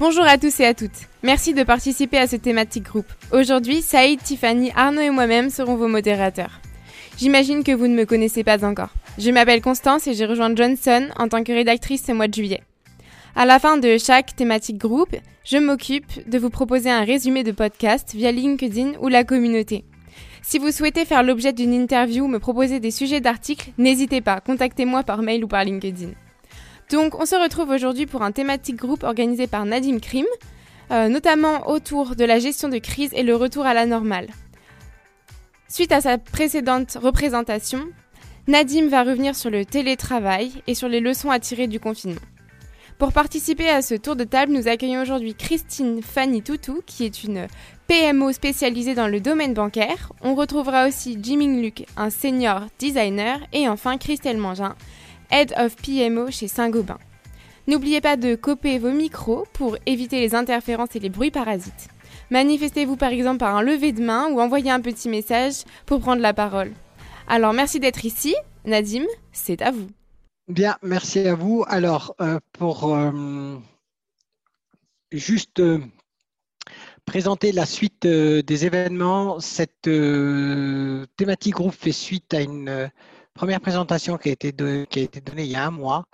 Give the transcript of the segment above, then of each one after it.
Bonjour à tous et à toutes. Merci de participer à ce thématique groupe. Aujourd'hui, Saïd, Tiffany, Arnaud et moi-même serons vos modérateurs. J'imagine que vous ne me connaissez pas encore. Je m'appelle Constance et j'ai rejoint Johnson en tant que rédactrice ce mois de juillet. À la fin de chaque thématique groupe, je m'occupe de vous proposer un résumé de podcast via LinkedIn ou la communauté. Si vous souhaitez faire l'objet d'une interview ou me proposer des sujets d'articles, n'hésitez pas, contactez-moi par mail ou par LinkedIn. Donc on se retrouve aujourd'hui pour un thématique groupe organisé par Nadim Krim, euh, notamment autour de la gestion de crise et le retour à la normale. Suite à sa précédente représentation, Nadim va revenir sur le télétravail et sur les leçons à tirer du confinement. Pour participer à ce tour de table, nous accueillons aujourd'hui Christine Fanny Toutou, qui est une PMO spécialisée dans le domaine bancaire. On retrouvera aussi Jiming Luc, un senior designer, et enfin Christelle Mangin, Head of PMO chez Saint-Gobain. N'oubliez pas de coper vos micros pour éviter les interférences et les bruits parasites. Manifestez-vous par exemple par un lever de main ou envoyez un petit message pour prendre la parole. Alors merci d'être ici. Nadim, c'est à vous. Bien, merci à vous. Alors, euh, pour euh, juste euh, présenter la suite des événements, cette thématique groupe fait suite à une première présentation qui a été, donnée il y a un mois.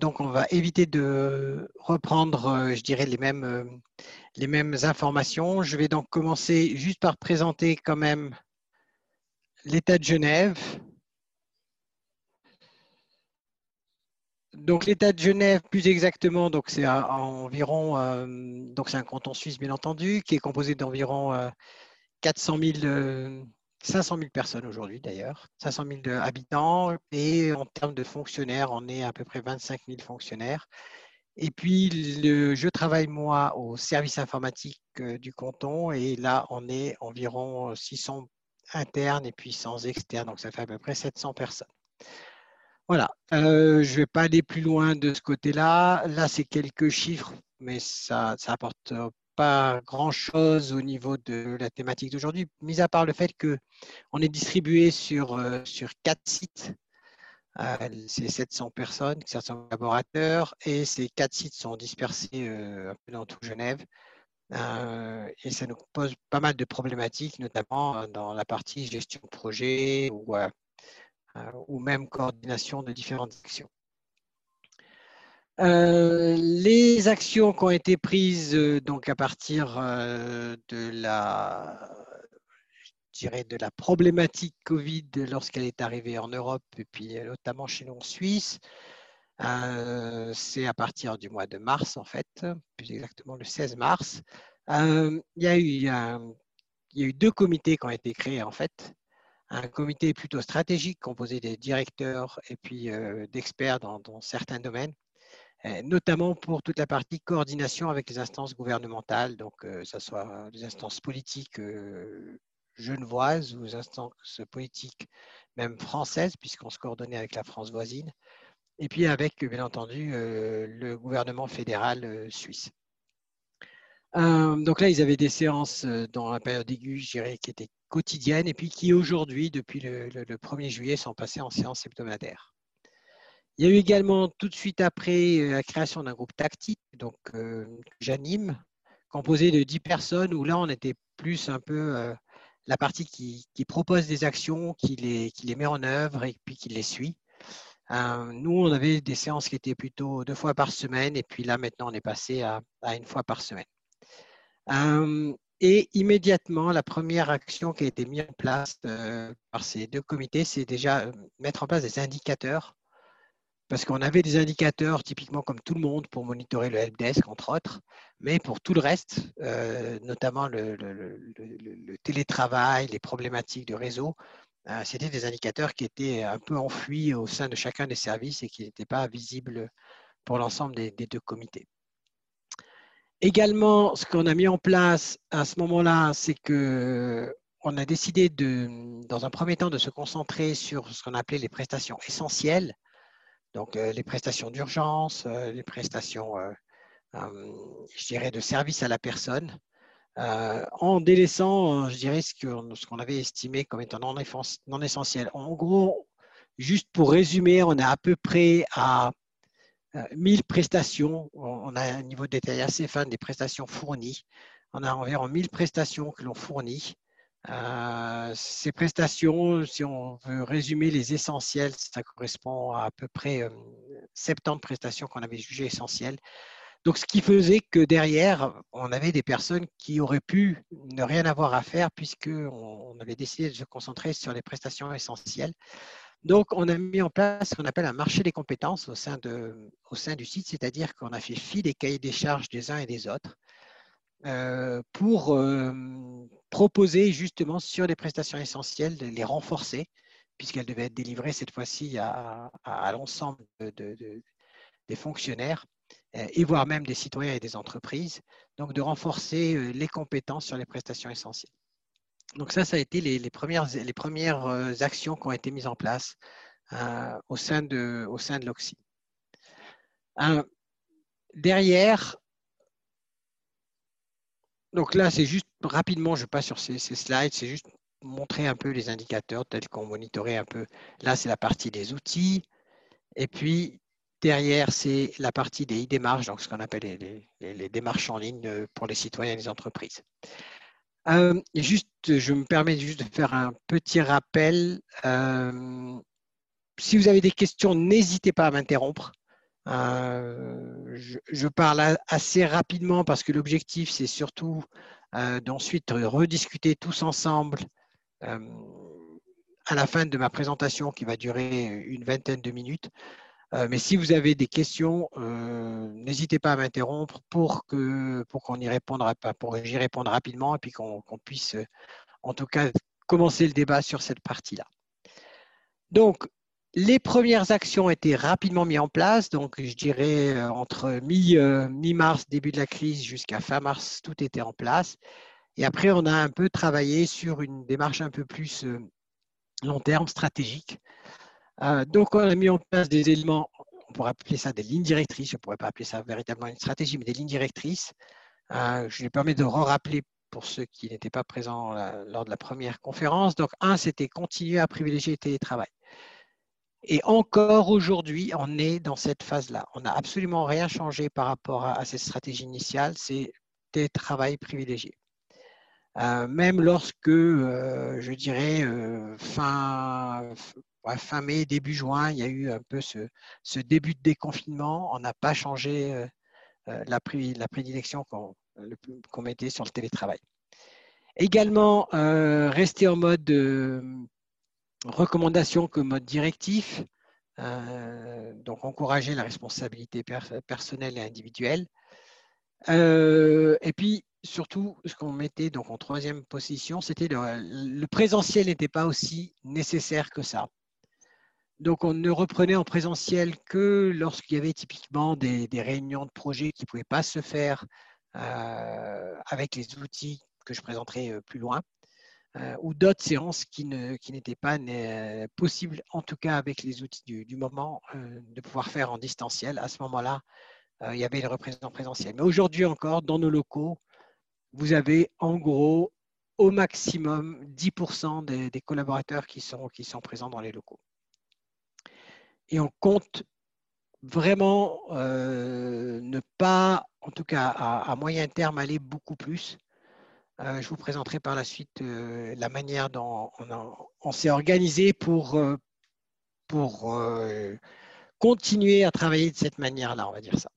donc, on va éviter de reprendre, je dirais, les mêmes les mêmes informations. Je vais donc commencer juste par présenter quand même l'État de Genève. Donc l'État de Genève, plus exactement, donc c'est environ, euh, donc c'est un canton suisse bien entendu, qui est composé d'environ 400 000, 500 000 personnes aujourd'hui d'ailleurs, 500 000 habitants, et en termes de fonctionnaires, on est à peu près 25 000 fonctionnaires. Et puis, je travaille moi au service informatique euh, du canton et là, on est environ 600 internes et puis 100 externes, donc ça fait à peu près 700 personnes. Voilà, euh, je ne vais pas aller plus loin de ce côté-là. Là, c'est quelques chiffres, mais ça n'apporte pas grand-chose au niveau de la thématique d'aujourd'hui, mis à part le fait qu'on est distribué sur, euh, sur quatre sites c'est 700 personnes, 700 collaborateurs, et ces quatre sites sont dispersés euh, un peu dans tout Genève. Euh, et ça nous pose pas mal de problématiques, notamment euh, dans la partie gestion de projet ou, ou même coordination de différentes actions. Les actions qui ont été prises donc à partir de la dirais, de la problématique Covid lorsqu'elle est arrivée en Europe et puis euh, notamment chez nous en Suisse. Euh, c'est à partir du mois de mars, en fait, plus exactement le 16 mars. Euh, il, y a eu, deux comités qui ont été créés, en fait. Un comité plutôt stratégique composé des directeurs et puis d'experts dans, certains domaines, notamment pour toute la partie coordination avec les instances gouvernementales, donc que ce soit les instances politiques genevoise ou aux instances politiques même françaises, puisqu'on se coordonnait avec la France voisine, et puis avec, bien entendu, euh, le gouvernement fédéral euh, suisse. Euh, donc là, ils avaient des séances dans la période aiguë, je dirais, qui étaient quotidiennes, et puis qui aujourd'hui, depuis le, 1er juillet, sont passées en séance hebdomadaire. Il y a eu également tout de suite après la création d'un groupe tactique, donc j'anime, composé de 10 personnes, où là, on était plus un peu la partie qui, propose des actions, qui les, met en œuvre et puis qui les suit. Euh, nous, on avait des séances qui étaient plutôt deux fois par semaine et puis là, maintenant, on est passé à, une fois par semaine. Euh, et immédiatement, la première action qui a été mise en place euh, par ces deux comités, c'est déjà mettre en place des indicateurs parce qu'on avait des indicateurs typiquement comme tout le monde pour monitorer le helpdesk, entre autres, mais pour tout le reste, euh, notamment le, télétravail, les problématiques de réseau, euh, c'était des indicateurs qui étaient un peu enfouis au sein de chacun des services et qui n'étaient pas visibles pour l'ensemble des, deux comités. Également, ce qu'on a mis en place à ce moment-là, c'est que on a décidé de, dans un premier temps de se concentrer sur ce qu'on appelait les prestations essentielles, donc, euh, les prestations d'urgence, euh, les prestations, euh, je dirais, de service à la personne, en délaissant, je dirais, ce qu'on avait estimé comme étant non, essentiel. En gros, juste pour résumer, on est à peu près à 1000 prestations. On a un niveau de détail assez fin des prestations fournies. On a environ 1000 prestations que l'on fournit. Ces prestations, si on veut résumer les essentiels, ça correspond à à peu près 70 prestations qu'on avait jugées essentielles. Donc, ce qui faisait que derrière, on avait des personnes qui auraient pu ne rien avoir à faire puisqu'on avait décidé de se concentrer sur les prestations essentielles. Donc, on a mis en place ce qu'on appelle un marché des compétences au sein, de, au sein du site, c'est-à-dire qu'on a fait fi des cahiers des charges des uns et des autres euh, pour euh, proposer justement sur les prestations essentielles de les renforcer, puisqu'elles devaient être délivrées cette fois-ci à, l'ensemble des fonctionnaires euh, et voire même des citoyens et des entreprises, donc de renforcer euh, les compétences sur les prestations essentielles. Donc ça, ça a été les, premières, les premières euh, actions qui ont été mises en place au sein de, au de l'OXY. derrière, donc là, c'est juste rapidement, je passe sur ces, slides, c'est juste montrer un peu les indicateurs tels qu'on monitorait un peu. Là, c'est la partie des outils. Et puis, Derrière, c'est la partie des e-démarches, donc ce qu'on appelle les, démarches en ligne euh, pour les citoyens et les entreprises. Euh, juste, je me permets juste de faire un petit rappel. Euh, si vous avez des questions, n'hésitez pas à m'interrompre. Je, parle assez rapidement parce que l'objectif, c'est surtout d'ensuite rediscuter tous ensemble à la fin de ma présentation qui va durer une vingtaine de minutes. Euh, mais si vous avez des questions, euh, n'hésitez pas à m'interrompre pour que pour qu'on y réponde, pour j'y réponde rapidement et puis qu'on puisse, euh, en tout cas, commencer le débat sur cette partie-là. Donc, les premières actions ont été rapidement mises en place. Donc, je dirais entre mi-mars, début de la crise, jusqu'à fin mars, tout était en place. Et après, on a un peu travaillé sur une démarche un peu plus long terme, stratégique. Euh, donc, on a mis en place des éléments, on pourrait appeler ça des lignes directrices, je ne pourrais pas appeler ça véritablement une stratégie, mais des lignes directrices. Euh, je lui permets de re-rappeler pour ceux qui n'étaient pas présents euh, lors de la première conférence. Donc, un, c'était continuer à privilégier le télétravail. Et encore aujourd'hui, on est dans cette phase-là. On n'a absolument rien changé par rapport à, cette stratégie initiale, c'est télétravail privilégié. même lorsque, je dirais, fin, fin mai, début juin, il y a eu un peu ce, début de déconfinement. On n'a pas changé euh, euh, la, prédilection qu'on mettait sur le télétravail. Également, euh, rester en mode recommandation que mode directif. donc, encourager la responsabilité personnelle et individuelle. et puis, surtout, ce qu'on mettait donc en troisième position, c'était le présentiel n'était pas aussi nécessaire que ça. Donc, on ne reprenait en présentiel que lorsqu'il y avait typiquement des, réunions de projet qui ne pouvaient pas se faire euh, avec les outils que je présenterai euh, plus loin, euh, ou d'autres séances qui, n'étaient pas possibles, en tout cas avec les outils du, moment, de pouvoir faire en distanciel. À ce moment-là, il y avait les représentants présentiels. Mais aujourd'hui encore, dans nos locaux, vous avez en gros au maximum 10% des, collaborateurs qui sont, présents dans les locaux et on compte vraiment euh, ne pas, en tout cas à, moyen terme, aller beaucoup plus. Euh, je vous présenterai par la suite euh, la manière dont on, s'est organisé pour, pour continuer à travailler de cette manière-là, on va dire ça.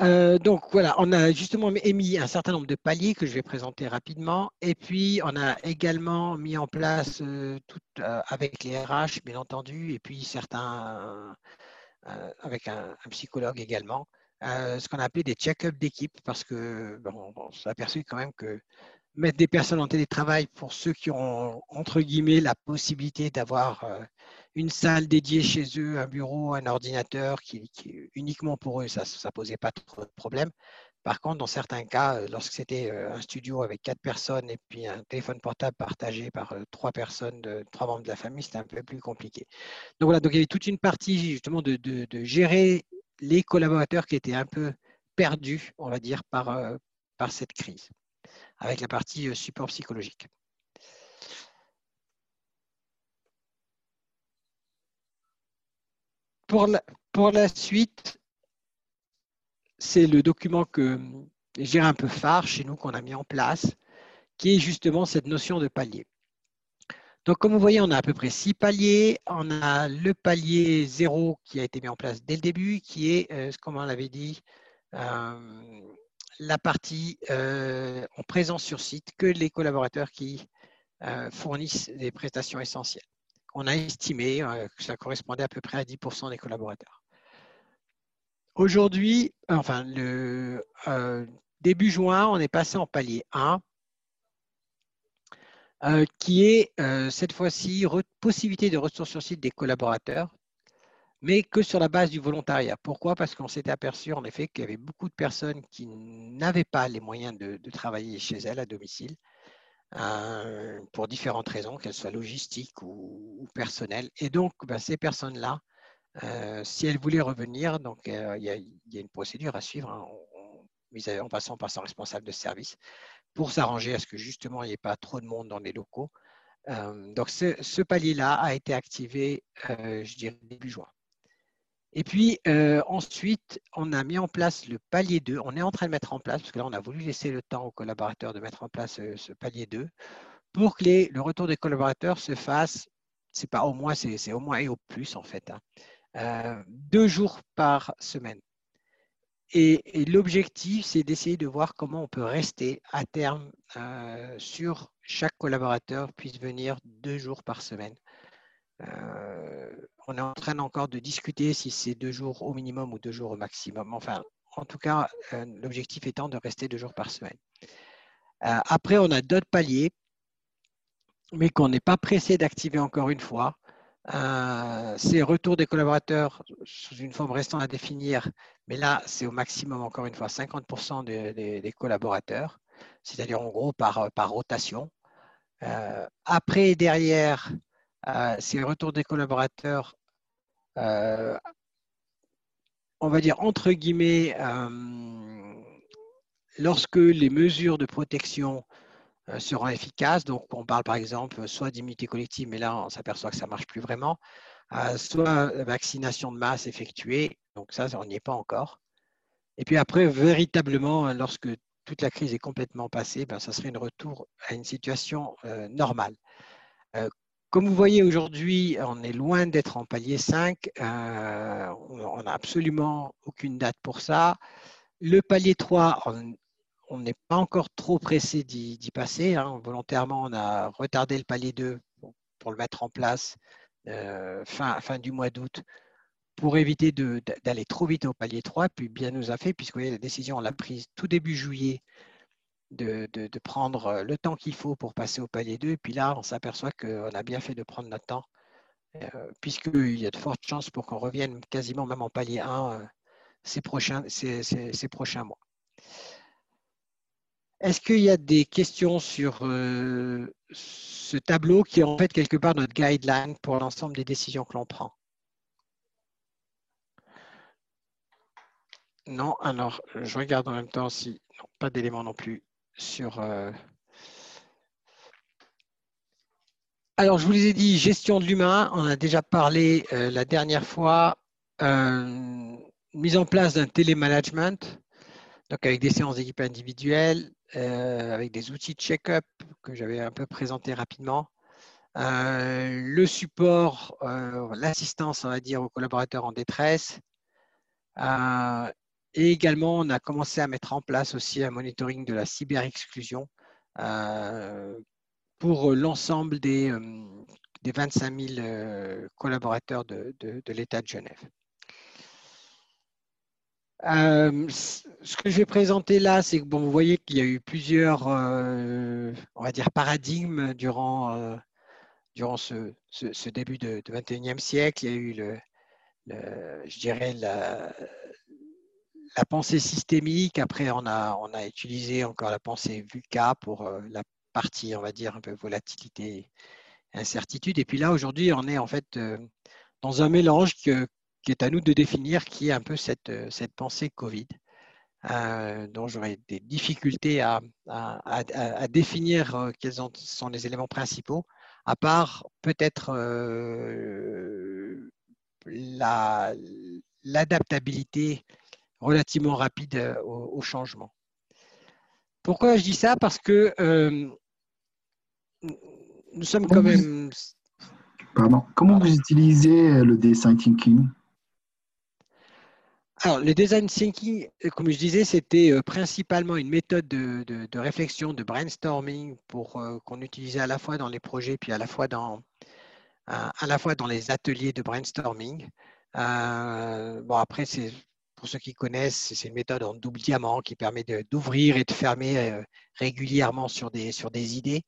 Euh, donc voilà, on a justement émis un certain nombre de paliers que je vais présenter rapidement. Et puis, on a également mis en place, euh, tout, euh, avec les RH, bien entendu, et puis certains, avec un, psychologue également, ce qu'on a appelé des check-up d'équipe, parce que bon, on s'est aperçu quand même que mettre des personnes en télétravail pour ceux qui ont, entre guillemets, la possibilité d'avoir une salle dédiée chez eux, un bureau, un ordinateur qui, uniquement pour eux, ça ne posait pas trop de problème. Par contre, dans certains cas, euh, lorsque c'était euh, un studio avec quatre personnes et puis un téléphone portable partagé par euh, trois personnes, de, trois membres de la famille, c'était un peu plus compliqué. Donc voilà, donc il y avait toute une partie justement de, gérer les collaborateurs qui étaient un peu perdus, on va dire, par, par cette crise, avec la partie support psychologique. pour la suite, c'est le document que j'ai un peu phare chez nous qu'on a mis en place, qui est justement cette notion de palier. Donc, comme vous voyez, on a à peu près six paliers. On a le palier zéro qui a été mis en place dès le début, qui est, euh, comme on l'avait dit, euh, la partie euh, en présence sur site que les collaborateurs qui fournissent des prestations essentielles. On a estimé que ça correspondait à peu près à 10% des collaborateurs. Aujourd'hui, enfin, le début juin, on est passé en palier 1 euh, qui est euh, cette fois-ci possibilité de retour sur site des collaborateurs, mais que sur la base du volontariat. Pourquoi? Parce qu'on s'était aperçu en effet qu'il y avait beaucoup de personnes qui n'avaient pas les moyens de, travailler chez elles à domicile, euh, pour différentes raisons, qu'elles soient logistiques ou, personnelles. Et donc, ben, ces personnes-là, si elles voulaient revenir, donc il y, a une procédure à suivre. Hein, en passant par son responsable de service pour s'arranger à ce que justement il n'y ait pas trop de monde dans les locaux. Euh, donc ce, palier-là a été activé, euh, je dirais, début juin. Et puis euh, ensuite, on a mis en place le palier 2. On est en train de mettre en place, parce que là, on a voulu laisser le temps aux collaborateurs de mettre en place ce palier 2 pour que le retour des collaborateurs se fasse, c'est pas au moins, c'est au moins et au plus en fait, hein, deux jours par semaine. Et, l'objectif, c'est d'essayer de voir comment on peut rester à terme euh, sur chaque collaborateur puisse venir deux jours par semaine. Euh, on est en train encore de discuter si c'est deux jours au minimum ou deux jours au maximum. Enfin, en tout cas, euh, l'objectif étant de rester deux jours par semaine. après, on a d'autres paliers, mais qu'on n'est pas pressé d'activer encore une fois. Euh, c'est retour des collaborateurs sous une forme restant à définir, mais là, c'est au maximum, encore une fois, 50% des collaborateurs, c'est-à-dire en gros par, par rotation. Euh, après et derrière, euh, c'est retour des collaborateurs, on va dire entre guillemets, lorsque les mesures de protection euh, seront efficaces. Donc, on parle par exemple soit d'immunité collective, mais là, on s'aperçoit que ça ne marche plus vraiment, euh, soit vaccination de masse effectuée. Donc, ça, on n'y est pas encore. Et puis après, véritablement, lorsque toute la crise est complètement passée, ben, ça serait un retour à une situation euh, normale. comme vous voyez aujourd'hui, on est loin d'être en palier 5. on n'a absolument aucune date pour ça. Le palier 3, on, on n'est pas encore trop pressé d'y passer. Hein. Volontairement, on a retardé le palier 2 pour, le mettre en place euh, fin, du mois d'août pour éviter d'aller trop vite au palier 3. Puis bien nous a fait, puisque la décision, on l'a prise tout début juillet de, prendre le temps qu'il faut pour passer au palier 2. Et puis là, on s'aperçoit qu'on a bien fait de prendre notre temps, euh, puisqu'il y a de fortes chances pour qu'on revienne quasiment même en palier 1 euh, ces, prochains, ces prochains mois. Est-ce qu'il y a des questions sur euh, ce tableau qui est en fait quelque part notre guideline pour l'ensemble des décisions que l'on prend? Non, alors je regarde en même temps si pas d'éléments non plus sur. Euh, alors je vous les ai dit, gestion de l'humain, on a déjà parlé euh, la dernière fois, mise en place d'un télémanagement, donc avec des séances d'équipe individuelles, euh, avec des outils de check-up que j'avais un peu présenté rapidement. Euh, le support, euh, l'assistance, on va dire, aux collaborateurs en détresse. et également, on a commencé à mettre en place aussi un monitoring de la cyber-exclusion pour l'ensemble des, des 25 000 collaborateurs de l'État de Genève. Euh, ce que je vais présenter là, c'est que bon, vous voyez qu'il y a eu plusieurs, euh, on va dire, paradigmes durant, euh, durant ce, ce, début de, 21e siècle. Il y a eu, le, je dirais, la, la, pensée systémique. Après, on a, on a utilisé encore la pensée VUCA pour la partie, on va dire, un peu volatilité, incertitude. Et puis là, aujourd'hui, on est en fait dans un mélange que, qui est à nous de définir, qui est un peu cette, euh, cette pensée Covid, euh, dont j'aurais des difficultés à, à, définir euh, quels sont les éléments principaux, à part peut-être la, l'adaptabilité relativement rapide au, changement. Pourquoi je dis ça? Parce que nous sommes quand même... Pardon. Comment vous utilisez le design thinking? Alors, le design thinking, euh, comme je disais, c'était euh, principalement une méthode de, réflexion, de brainstorming pour euh, qu'on utilisait à la fois dans les projets puis à la fois dans, à, la fois dans les ateliers de brainstorming. bon, après, c'est pour ceux qui connaissent, c'est une méthode en double diamant qui permet d'ouvrir et de fermer régulièrement sur des, sur des idées,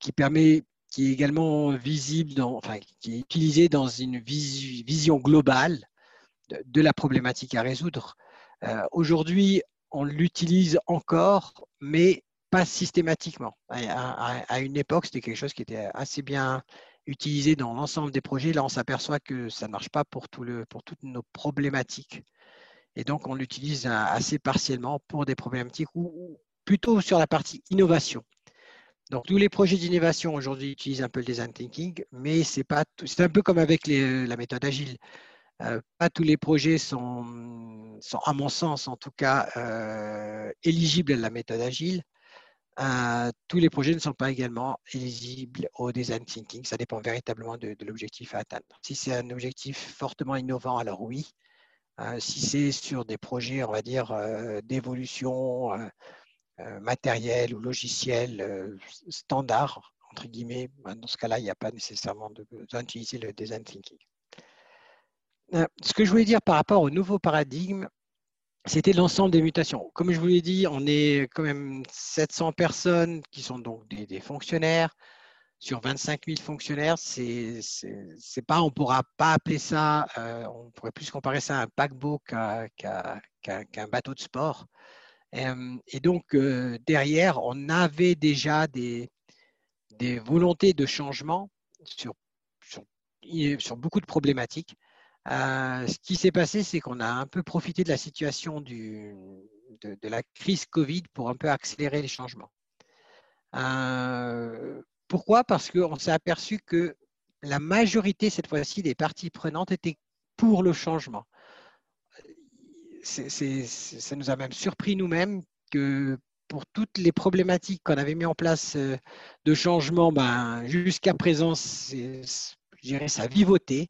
qui permet qui est également visible, dans, enfin, qui est utilisé dans une vision globale de, la problématique à résoudre. Euh, aujourd'hui, on l'utilise encore, mais pas systématiquement. À, une époque, c'était quelque chose qui était assez bien utilisé dans l'ensemble des projets. Là, on s'aperçoit que ça ne marche pas pour, toutes nos problématiques. Et donc, on l'utilise assez partiellement pour des problématiques ou, plutôt sur la partie innovation. Donc, tous les projets d'innovation aujourd'hui utilisent un peu le design thinking, mais c'est pas c'est un peu comme avec la méthode agile. Euh, pas tous les projets sont, sont, à mon sens en tout cas, euh, éligibles à la méthode agile. Euh, tous les projets ne sont pas également éligibles au design thinking. Ça dépend véritablement de, l'objectif à atteindre. Si c'est un objectif fortement innovant, alors oui. si c'est sur des projets, on va dire, d'évolution matérielle ou logicielle standard, entre guillemets, ben, dans ce cas-là, il n'y a pas nécessairement besoin d'utiliser le design thinking. Euh, ce que je voulais dire par rapport au nouveau paradigme, c'était l'ensemble des mutations. Comme je vous l'ai dit, on est quand même 700 personnes qui sont donc des, fonctionnaires. Sur 25 000 fonctionnaires, pas, on ne pourra pas appeler ça, euh, on pourrait plus comparer ça à un paquebot qu'à, qu'un bateau de sport. Euh, et donc, derrière, on avait déjà des, des volontés de changement sur, sur beaucoup de problématiques. Euh, ce qui s'est passé, c'est qu'on a un peu profité de la situation de, la crise Covid pour un peu accélérer les changements. Euh, pourquoi? Parce qu'on s'est aperçu que la majorité, cette fois-ci, des parties prenantes étaient pour le changement. ça nous a même surpris nous-mêmes que pour toutes les problématiques qu'on avait mis en place euh, de changement, ben, jusqu'à présent, je dirais, ça vivotait.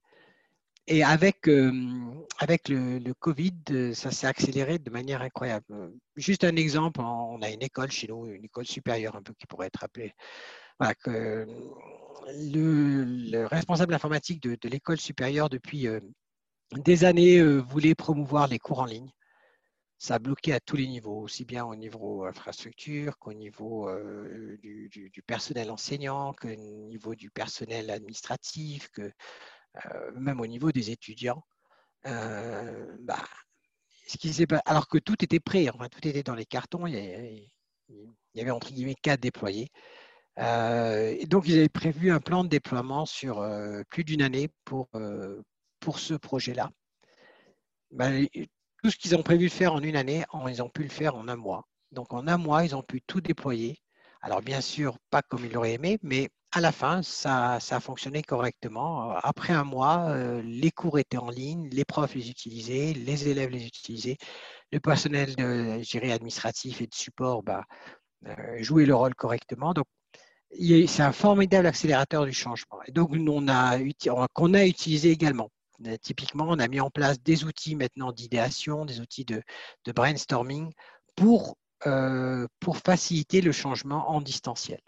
Et avec, euh, avec le, Covid, euh, ça s'est accéléré de manière incroyable. Juste un exemple, on a une école chez nous, une école supérieure un peu qui pourrait être appelée. le, responsable informatique de, l'école supérieure depuis euh, des années voulait promouvoir les cours en ligne. Ça a bloqué à tous les niveaux, aussi bien au niveau infrastructure qu'au niveau du, du, personnel enseignant, qu'au niveau du personnel administratif, que même au niveau des étudiants. Euh, bah, ce qui alors que tout était prêt, tout était dans les cartons, il y avait, entre guillemets quatre déployés. Euh, et donc, ils avaient prévu un plan de déploiement sur plus d'une année pour, pour ce projet-là. Bah, tout ce qu'ils ont prévu de faire en une année, ils ont pu le faire en un mois. Donc, en un mois, ils ont pu tout déployer. Alors, bien sûr, pas comme ils l'auraient aimé, mais à la fin, ça, a fonctionné correctement. Après un mois, euh, les cours étaient en ligne, les profs les utilisaient, les élèves les utilisaient, le personnel de, administratif et de support bah, euh, jouait le rôle correctement. Donc, c'est un formidable accélérateur du changement. Et donc, on a, a utilisé également. Euh, typiquement, on a mis en place des outils maintenant d'idéation, des outils de, brainstorming pour faciliter le changement en distanciel.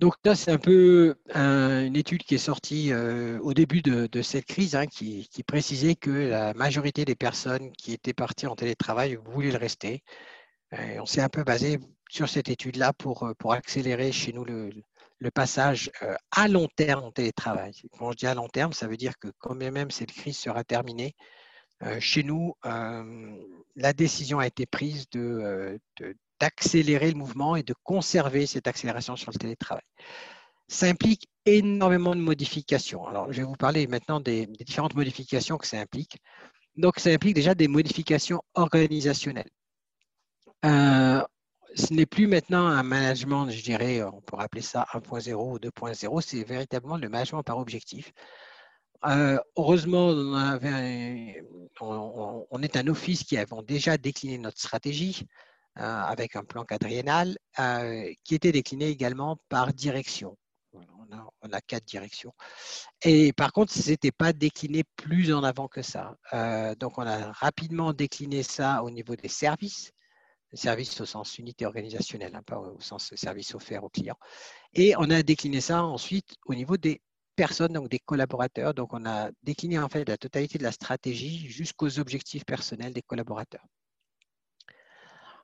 Donc là, c'est un peu une étude qui est sortie euh, au début de, cette crise, hein, qui, précisait que la majorité des personnes qui étaient parties en télétravail voulaient le rester. on s'est un peu basé sur cette étude-là pour, euh, pour accélérer chez nous le, passage euh, à long terme en télétravail. Quand je dis à long terme, ça veut dire que quand même cette crise sera terminée, chez nous, la décision a été prise de, d'accélérer le mouvement et de conserver cette accélération sur le télétravail. Ça implique énormément de modifications. Alors, je vais vous parler maintenant des, différentes modifications que ça implique. Donc, ça implique déjà des modifications organisationnelles. Euh, ce n'est plus maintenant un management, je dirais, on pourrait appeler ça 1.0 ou 2.0, c'est véritablement le management par objectif. heureusement, on, on, est un office qui avons déjà décliné notre stratégie avec un plan quadriennal qui était décliné également par direction. On a, quatre directions. Et par contre, ce n'était pas décliné plus en avant que ça. donc, on a rapidement décliné ça au niveau des services service au sens unité organisationnelle, hein, pas au sens service offert aux clients. Et on a décliné ça ensuite au niveau des personnes, donc des collaborateurs. Donc, on a décliné en fait la totalité de la stratégie jusqu'aux objectifs personnels des collaborateurs.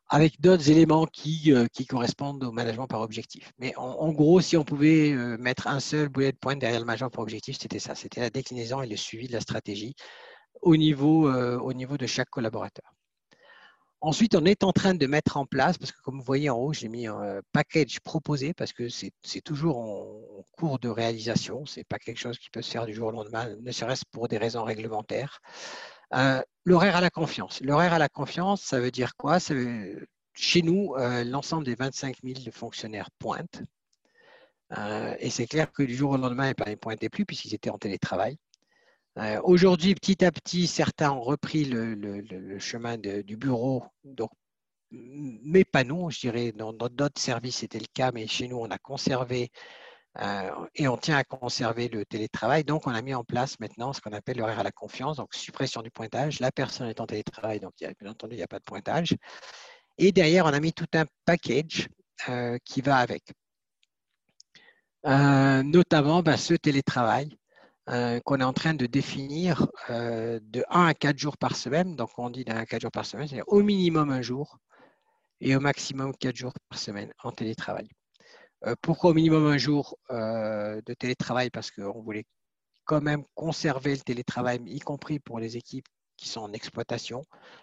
Avec d'autres éléments qui, euh, qui, correspondent au management par objectif. Mais en, gros, si on pouvait euh, mettre un seul bullet point derrière le management par objectif, c'était ça. C'était la déclinaison et le suivi de la stratégie au niveau, euh, au niveau de chaque collaborateur. Ensuite, on est en train de mettre en place, parce que comme vous voyez en haut, j'ai mis un package proposé, parce que c'est toujours en, cours de réalisation. Ce n'est pas quelque chose qui peut se faire du jour au lendemain, ne serait-ce pour des raisons réglementaires. Euh, l'horaire à la confiance. L'horaire à la confiance, ça veut dire quoi? Chez nous, euh, l'ensemble des 25 000 fonctionnaires pointent. Euh, et c'est clair que du jour au lendemain, ils ne pointaient plus puisqu'ils étaient en télétravail. Aujourd'hui, petit à petit, certains ont repris le, chemin du bureau, mais pas nous, je dirais, dans d'autres services c'était le cas, mais chez nous, on a conservé euh, et on tient à conserver le télétravail. Donc, on a mis en place maintenant ce qu'on appelle l'horaire à la confiance, donc suppression du pointage. La personne est en télétravail, donc bien entendu, il n'y a pas de pointage. Et derrière, on a mis tout un package euh, qui va avec. notamment ben, ce télétravail euh, qu'on est en train de définir euh, de 1 à 4 jours par semaine. Donc, on dit 1 à 4 jours par semaine, c'est-à-dire au minimum un jour et au maximum 4 jours par semaine en télétravail. Euh, pourquoi au minimum un jour de télétravail? Parce qu'on voulait quand même conserver le télétravail, y compris pour les équipes qui sont en exploitation,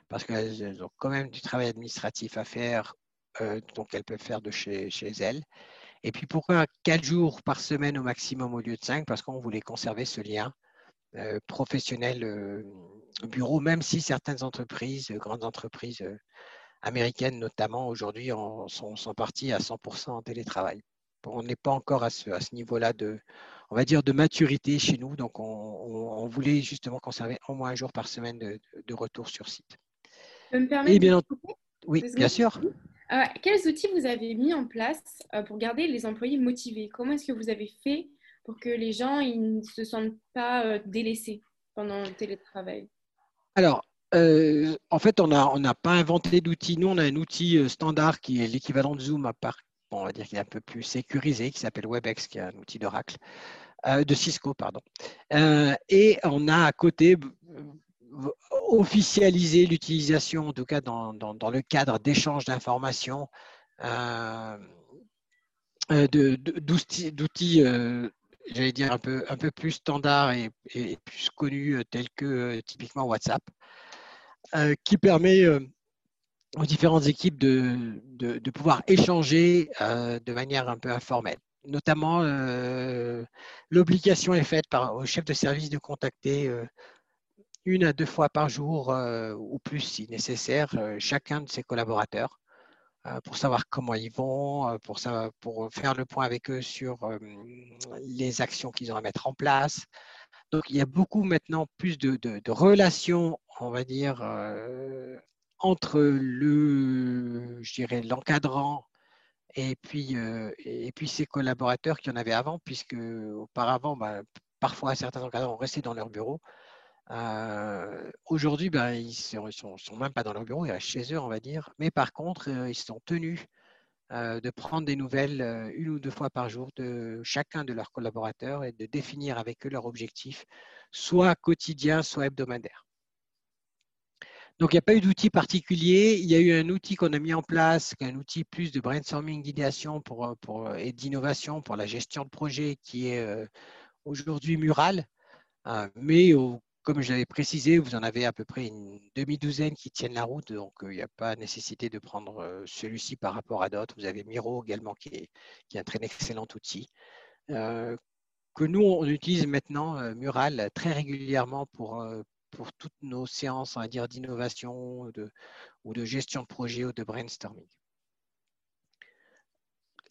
parce qu'elles ont quand même du travail administratif à faire, donc elles peuvent faire de chez, elles. Et puis pourquoi quatre jours par semaine au maximum au lieu de cinq? Parce qu'on voulait conserver ce lien euh, professionnel euh, bureau, même si certaines entreprises, euh, grandes entreprises américaines notamment, aujourd'hui sont, sont parties à 100% en télétravail. On n'est pas encore à ce, à ce niveau-là de, on va dire, de maturité chez nous. Donc, on, voulait justement conserver au moins un jour par semaine de, retour sur site. me permettre bien Oui, bien sûr. Euh, quels outils vous avez mis en place euh, pour garder les employés motivés? Comment est-ce que vous avez fait pour que les gens ne se sentent pas euh, délaissés pendant le télétravail? Alors, en fait, on n'a on pas inventé d'outils. Nous, on a un outil standard qui est l'équivalent de Zoom, à on va dire qu'il est un peu plus sécurisé, qui s'appelle WebEx, qui est un outil d'Oracle, de Cisco, pardon. et on a à côté officialiser l'utilisation, en tout cas dans, dans, le cadre d'échange d'informations, euh, euh d'outils, euh, j'allais dire, un peu, un peu plus standards et, plus connus, euh, tels que typiquement WhatsApp, qui permet aux différentes équipes de, de, de pouvoir échanger de manière un peu informelle. Notamment, l'obligation est faite par, au chef de service de contacter une à deux fois par jour euh, ou plus si nécessaire euh, chacun de ses collaborateurs euh, pour savoir comment ils vont, pour, pour faire le point avec eux sur les actions qu'ils ont à mettre en place. Donc il y a beaucoup maintenant plus de, relations, on va dire, entre le, je dirais, l'encadrant et puis, puis ses collaborateurs qui en avaient avant, puisque auparavant, bah, parfois certains encadrants restaient dans leur bureau. Euh, aujourd'hui, ben, ils ne sont, même pas dans leur bureau, ils restent chez eux, on va dire. Mais par contre, euh, ils sont tenus euh, de prendre des nouvelles une ou deux fois par jour de chacun de leurs collaborateurs et de définir avec eux leurs objectifs, soit quotidien, soit hebdomadaire. Donc, il n'y a pas eu d'outil particulier. Il y a eu un outil qu'on a mis en place, un outil plus de brainstorming, d'idéation pour, pour, et d'innovation pour la gestion de projet qui est aujourd'hui Mural. mais au comme je l'avais précisé, vous en avez à peu près une demi-douzaine qui tiennent la route, donc euh, il n'y a pas nécessité de prendre euh, celui-ci par rapport à d'autres. Vous avez Miro également qui est, qui est un très excellent outil. Euh, que nous, on utilise maintenant, Mural, très régulièrement pour, pour toutes nos séances, on va dire, d'innovation ou de gestion de projet ou de brainstorming.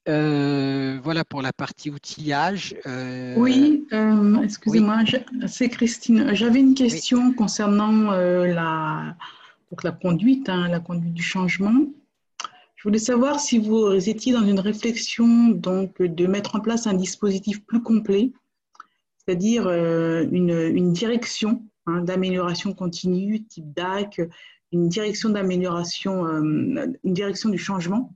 euh, voilà pour la partie outillage. Euh, oui, euh, excusez-moi, c'est Christine. J'avais une question concernant la, donc la conduite, hein, la conduite du changement. Je voulais savoir si vous étiez dans une réflexion donc, de mettre en place un dispositif plus complet, c'est-à-dire une, une, direction hein, d'amélioration continue, type DAC, une direction d'amélioration, une direction du changement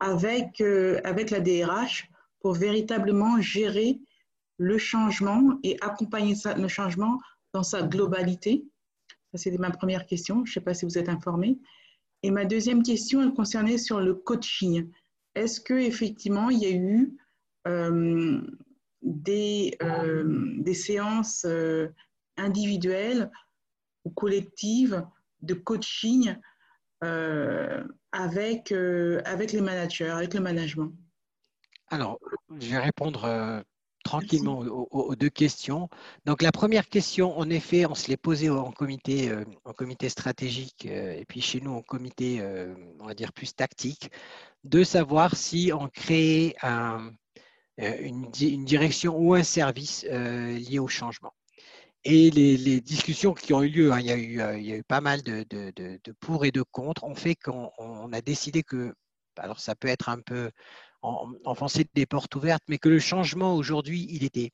avec, euh, avec la DRH pour véritablement gérer le changement et accompagner ça, le changement dans sa globalité Ça, c'était ma première question. Je ne sais pas si vous êtes informé. Et ma deuxième question, elle concernait sur le coaching. Est-ce qu'effectivement, il y a eu euh, des, euh, des séances individuelles ou collectives de coaching avec, euh, avec les managers, avec le management Alors, je vais répondre euh, tranquillement aux, deux questions. Donc, la première question, en effet, on se l'est posée en comité, euh, en comité stratégique et puis chez nous en comité, on va dire, plus tactique, de savoir si on crée un, une, une, direction ou un service lié au changement. Et les, discussions qui ont eu lieu, hein, il, y a eu, euh, il, y a eu, pas mal de, pour et de contre, ont fait qu'on a décidé que, alors ça peut être un peu enfoncer des portes ouvertes, mais que le changement aujourd'hui, il était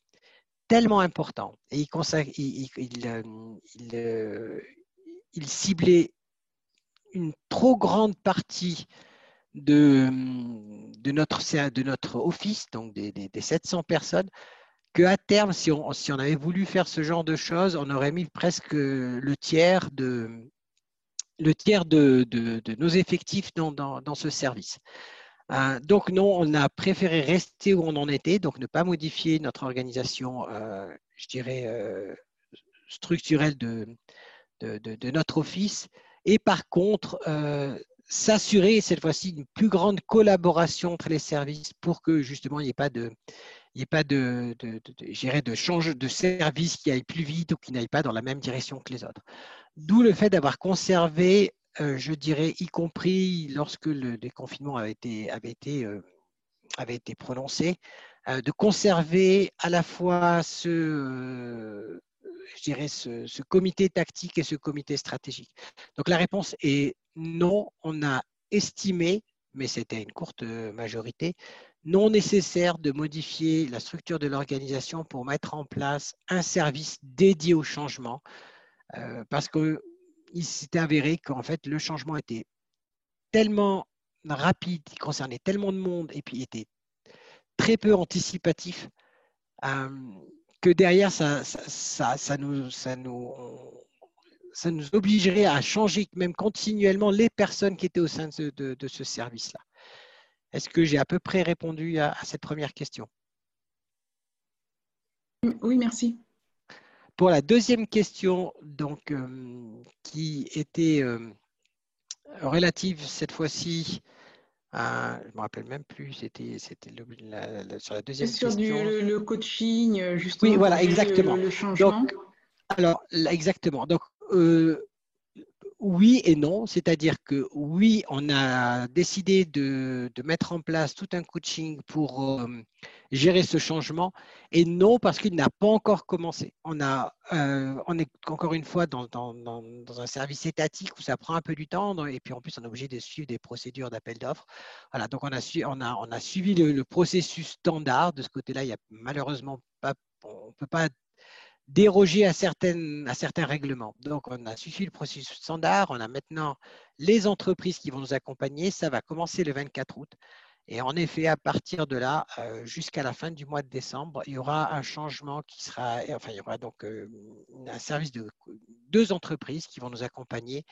tellement important. Et il, euh, euh, ciblait une trop grande partie de, de, notre, de notre office, donc des, des 700 personnes, qu'à terme, si on, avait voulu faire ce genre de choses, on aurait mis presque le tiers de, nos effectifs dans, ce service. Euh, donc non, on a préféré rester où on en était, donc ne pas modifier notre organisation, euh, je dirais, euh, structurelle de, de, notre office. Et par contre, s'assurer cette fois-ci une plus grande collaboration entre les services pour que justement il n'y ait pas de, n'y ait pas de, de, de, change de service qui aille plus vite ou qui n'aille pas dans la même direction que les autres. D'où le fait d'avoir conservé, euh, je dirais, y compris lorsque le déconfinement avait été, avait euh, prononcé, euh, de conserver à la fois ce, ce, comité tactique et ce comité stratégique. Donc la réponse est non, on a estimé, mais c'était une courte majorité, non nécessaire de modifier la structure de l'organisation pour mettre en place un service dédié au changement, euh, parce qu'il s'était avéré qu'en fait le changement était tellement rapide, il concernait tellement de monde et puis était très peu anticipatif, euh, que derrière ça, ça, ça, nous, ça nous obligerait à changer même continuellement les personnes qui étaient au sein de ce service-là. Est-ce que j'ai à peu près répondu à, cette première question? Oui, merci. Pour la deuxième question, donc, euh, qui était euh, relative cette fois-ci à, je ne me rappelle même plus, c'était sur la deuxième question. Sur le, coaching, justement. Oui, voilà, exactement. Le, changement. alors, exactement. Donc, euh, oui et non, c'est-à-dire que oui, on a décidé de, mettre en place tout un coaching pour euh, gérer ce changement, et non parce qu'il n'a pas encore commencé. On, euh, est encore une fois dans, un service étatique où ça prend un peu du temps, et puis en plus on est obligé de suivre des procédures d'appel d'offres. Voilà, donc on a, suivi le, processus standard. De ce côté-là, il n'y a malheureusement on ne peut pas déroger à, à certains règlements. Donc, on a suivi le processus standard. On a maintenant les entreprises qui vont nous accompagner. Ça va commencer le 24 août. Et en effet, à partir de là, euh, jusqu'à la fin du mois de décembre, il y aura un changement qui sera, enfin, il y aura donc euh, un service de deux entreprises qui vont nous accompagner,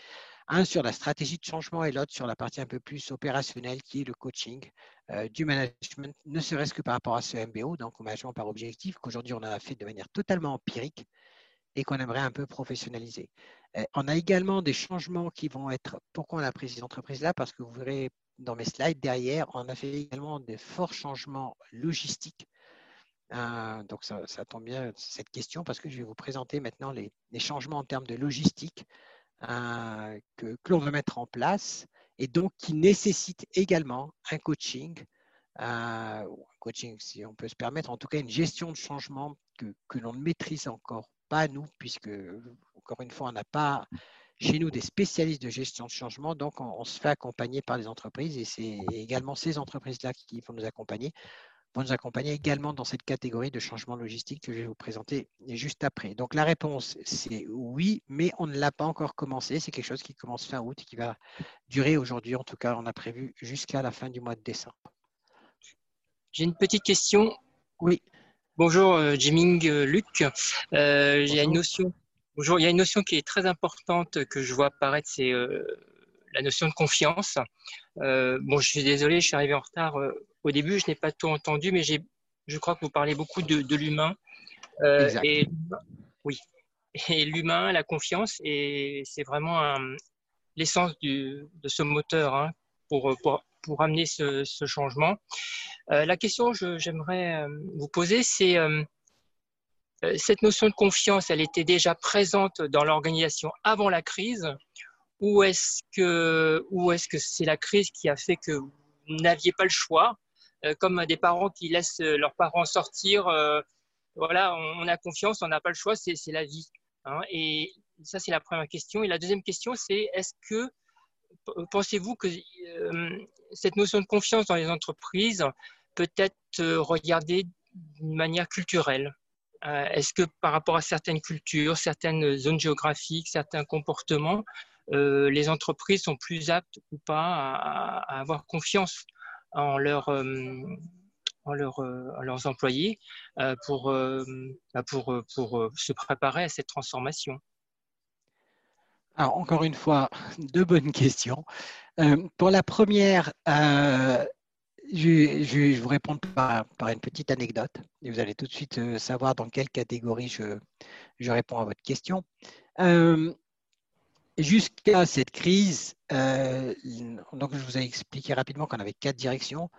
un sur la stratégie de changement et l'autre sur la partie un peu plus opérationnelle qui est le coaching euh, du management, ne serait-ce que par rapport à ce MBO, donc au management par objectif, qu'aujourd'hui on a fait de manière totalement empirique et qu'on aimerait un peu professionnaliser. on a également des changements qui vont être, pourquoi on a pris ces entreprises-là? Parce que vous verrez dans mes slides derrière, on a fait également des forts changements logistiques. Euh, donc ça, tombe bien cette question parce que je vais vous présenter maintenant les, changements en termes de logistique euh, que, l'on va mettre en place et donc qui nécessitent également un coaching un coaching, si on peut se permettre, en tout cas une gestion de changement que, que l'on ne maîtrise encore pas, nous, puisque, encore une fois, on n'a pas chez nous des spécialistes de gestion de changement, donc on, se fait accompagner par les entreprises et c'est également ces entreprises-là qui vont nous accompagner, vont nous accompagner également dans cette catégorie de changement logistique que je vais vous présenter juste après. Donc la réponse, c'est oui, mais on ne l'a pas encore commencé. C'est quelque chose qui commence fin août et qui va durer aujourd'hui. En tout cas, on a prévu jusqu'à la fin du mois de décembre. J'ai une petite question. Oui. Bonjour, euh, Jiming euh, Luc. Euh, il y a une notion Bonjour, il y a une notion qui est très importante que je vois apparaître, c'est euh, la notion de confiance. Euh, bon, je suis désolé, je suis arrivé en retard euh, au début, je n'ai pas tout entendu, mais je crois que vous parlez beaucoup de, l'humain. et oui, et l'humain, la confiance, et c'est vraiment l'essence de ce moteur hein, pour, pour, pour, amener ce, ce changement. la question que j'aimerais vous poser, c'est euh, cette notion de confiance, elle était déjà présente dans l'organisation avant la crise. Ou est-ce que que c'est la crise qui a fait que vous n'aviez pas le choix euh, comme des parents qui laissent leurs parents sortir euh, voilà on, a confiance on n'a pas le choix c'est la vie hein. et ça c'est la première question. Et la deuxième question c'est est-ce que pensez-vous que cette notion de confiance dans les entreprises peut être regardée d'une manière culturelle? euh, est-ce que par rapport à certaines cultures, certaines zones géographiques, certains comportements, euh, les entreprises sont plus aptes ou pas à, avoir confiance en, euh, leurs employés pour, bah, pour se préparer à cette transformation? Alors, encore une fois, deux bonnes questions. pour la première, je, vais vous répondre par, une petite anecdote et vous allez tout de suite euh, savoir dans quelle catégorie je, réponds à votre question. Euh, jusqu'à cette crise, euh, donc je vous ai expliqué rapidement qu'on avait quatre directions.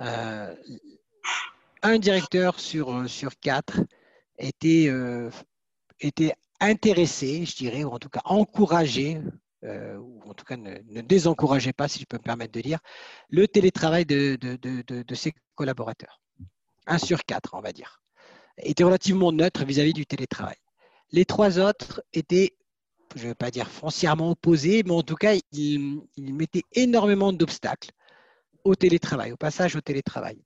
un directeur sur, sur quatre était, était intéressé, je dirais, ou en tout cas encouragé euh, ou en tout cas ne, ne, pas, si je peux me permettre de dire, le télétravail de, de, ses collaborateurs. Un sur quatre, on va dire, était relativement neutre vis-à-vis du télétravail. Les trois autres étaient, je ne vais pas dire foncièrement opposés, mais en tout cas, ils, mettaient énormément d'obstacles au télétravail, au passage au télétravail,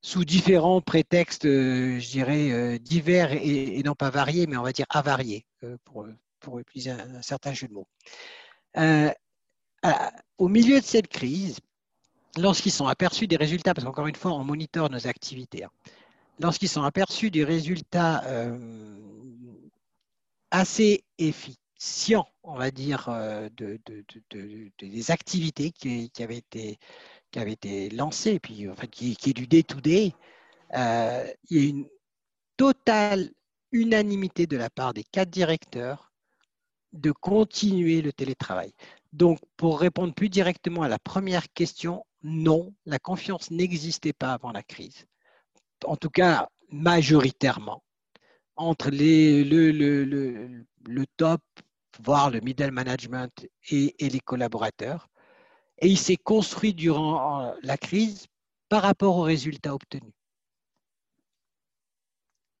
sous différents prétextes, euh, je dirais, euh, divers et, non pas variés, mais on va dire avariés, pour, pour utiliser un certain jeu de mots. Euh, au milieu de cette crise, lorsqu'ils sont aperçus des résultats, parce qu'encore une fois, on monitore nos activités, hein, lorsqu'ils sont aperçus des résultats euh, assez efficients, on va dire, euh, de, des activités qui, avaient été, lancées, puis en fait, qui, qui est du day-to-day, il y a une totale unanimité de la part des quatre directeurs de continuer le télétravail. Donc, pour répondre plus directement à la première question, non, la confiance n'existait pas avant la crise. En tout cas, majoritairement. Entre le, top, voire le middle management et, et les collaborateurs. Et il s'est construit durant euh, la crise par rapport aux résultats obtenus.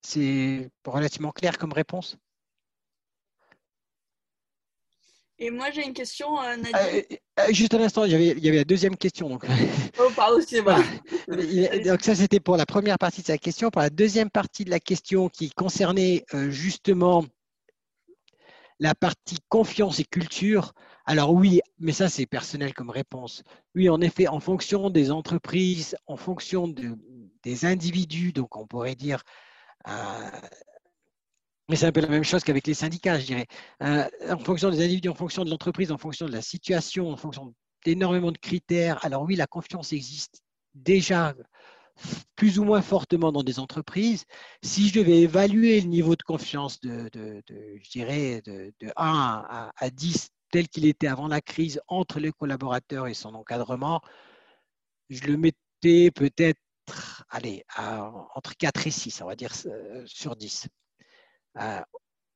C'est relativement clair comme réponse? Et moi, j'ai une question, euh, Nadia. Euh, euh, juste un instant, il y avait la deuxième question. Donc. Oh, pardon, c'est donc ça, c'était pour la première partie de sa question. Pour la deuxième partie de la question qui concernait justement la partie confiance et culture, alors oui, mais ça c'est personnel comme réponse. Oui, en effet, en fonction des entreprises, en fonction de, des individus, donc on pourrait dire mais c'est un peu la même chose qu'avec les syndicats, je dirais. Euh, en fonction des individus, en fonction de l'entreprise, en fonction de la situation, en fonction d'énormément de critères. Alors oui, la confiance existe déjà plus ou moins fortement dans des entreprises. Si je devais évaluer le niveau de confiance de, je dirais, de, 1 à, à 10 tel qu'il était avant la crise entre les collaborateurs et son encadrement, je le mettais peut-être allez, entre 4 et 6, on va dire, euh, sur 10. Euh,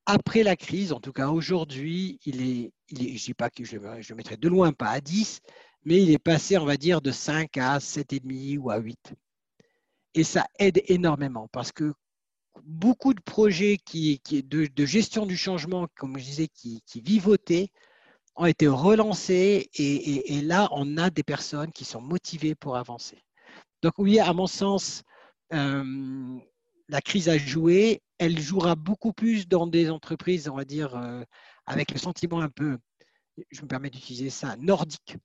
après la crise, en tout cas aujourd'hui, il est, je ne dis pas que je, je mettrai de loin pas à 10, mais il est passé, on va dire, de 5 à 7,5 ou à 8. Et ça aide énormément parce que beaucoup de projets qui, de, gestion du changement, comme je disais, qui, qui vivotaient, ont été relancés et, là, on a des personnes qui sont motivées pour avancer. Donc oui, à mon sens, euh, la crise a joué. Elle jouera beaucoup plus dans des entreprises, on va dire, euh, avec le sentiment un peu, je me permets d'utiliser ça, nordique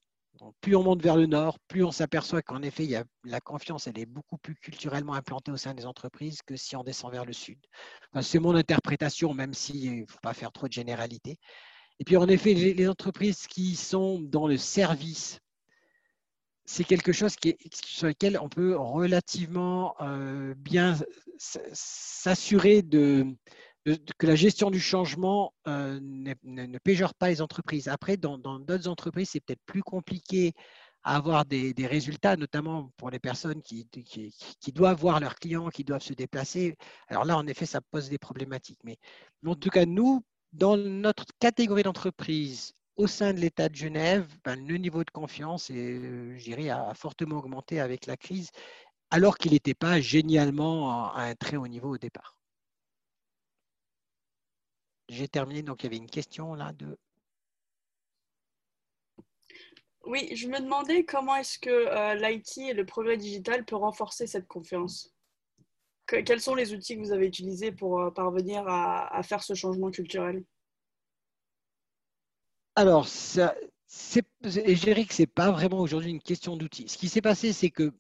plus on monte vers le nord, plus on s'aperçoit qu'en effet, il y a, la confiance, elle est beaucoup plus culturellement implantée au sein des entreprises que si on descend vers le sud. c'est mon interprétation, même s'il ne faut pas faire trop de généralité. Et puis, en effet, les, entreprises qui sont dans le service, c'est quelque chose qui sur lequel on peut relativement euh, bien s'assurer de, que la gestion du changement euh, ne, péjore pas les entreprises. Après, dans d'autres entreprises, c'est peut-être plus compliqué à avoir des, résultats, notamment pour les personnes qui, qui, doivent voir leurs clients, qui doivent se déplacer. Alors là, en effet, ça pose des problématiques. Mais, en tout cas, nous, dans notre catégorie d'entreprise, au sein de l'État de Genève, ben, le niveau de confiance, euh, a fortement augmenté avec la crise, alors qu'il n'était pas génialement à un très haut niveau au départ. J'ai terminé, donc il y avait une question là de... Oui, je me demandais comment est-ce que euh, l'IT et le progrès digital peut renforcer cette confiance? quels sont les outils que vous avez utilisés pour euh, parvenir à, faire ce changement culturel? Alors, ça, ce n'est pas vraiment aujourd'hui une question d'outils. Ce qui s'est passé, c'est que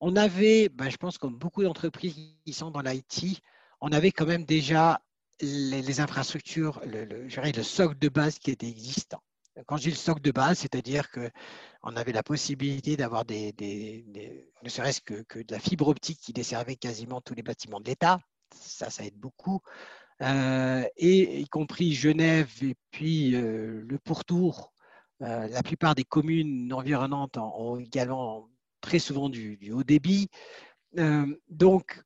on avait, ben, je pense comme beaucoup d'entreprises qui sont dans l'IT, on avait quand même déjà les, infrastructures, le, le, le, socle de base qui était existant. Quand je dis le socle de base, c'est-à-dire qu'on avait la possibilité d'avoir des, ne serait-ce que, de la fibre optique qui desservait quasiment tous les bâtiments de l'État. Ça, ça aide beaucoup. Euh, et y compris Genève et puis euh, le pourtour, euh, la plupart des communes environnantes ont également très souvent du, haut débit. donc,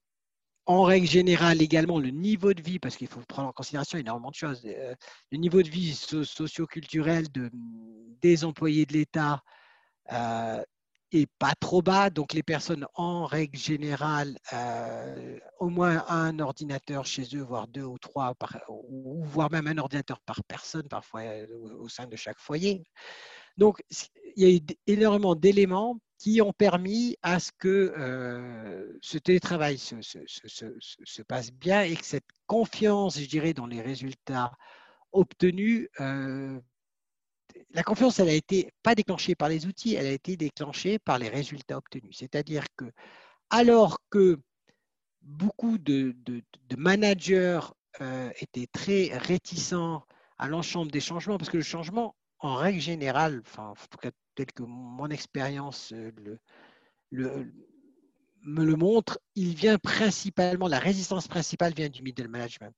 en règle générale également le niveau de vie, parce qu'il faut prendre en considération énormément de choses, le niveau de vie socio-culturel de, des employés de l'État euh, est pas trop bas. Donc les personnes en règle générale, euh, au moins un ordinateur chez eux, voire deux ou trois, ou voire même un ordinateur par personne parfois au sein de chaque foyer. Donc, il y a eu énormément d'éléments qui ont permis à ce que euh, ce télétravail se, passe bien et que cette confiance, je dirais, dans les résultats obtenus, euh, la confiance, elle a été pas déclenchée par les outils, elle a été déclenchée par les résultats obtenus. C'est-à-dire que, alors que beaucoup de, managers euh, étaient très réticents à l'ensemble des changements, parce que le changement, en règle générale, enfin, en tout cas tel que mon expérience euh, le, me le montre, il vient principalement, la résistance principale vient du middle management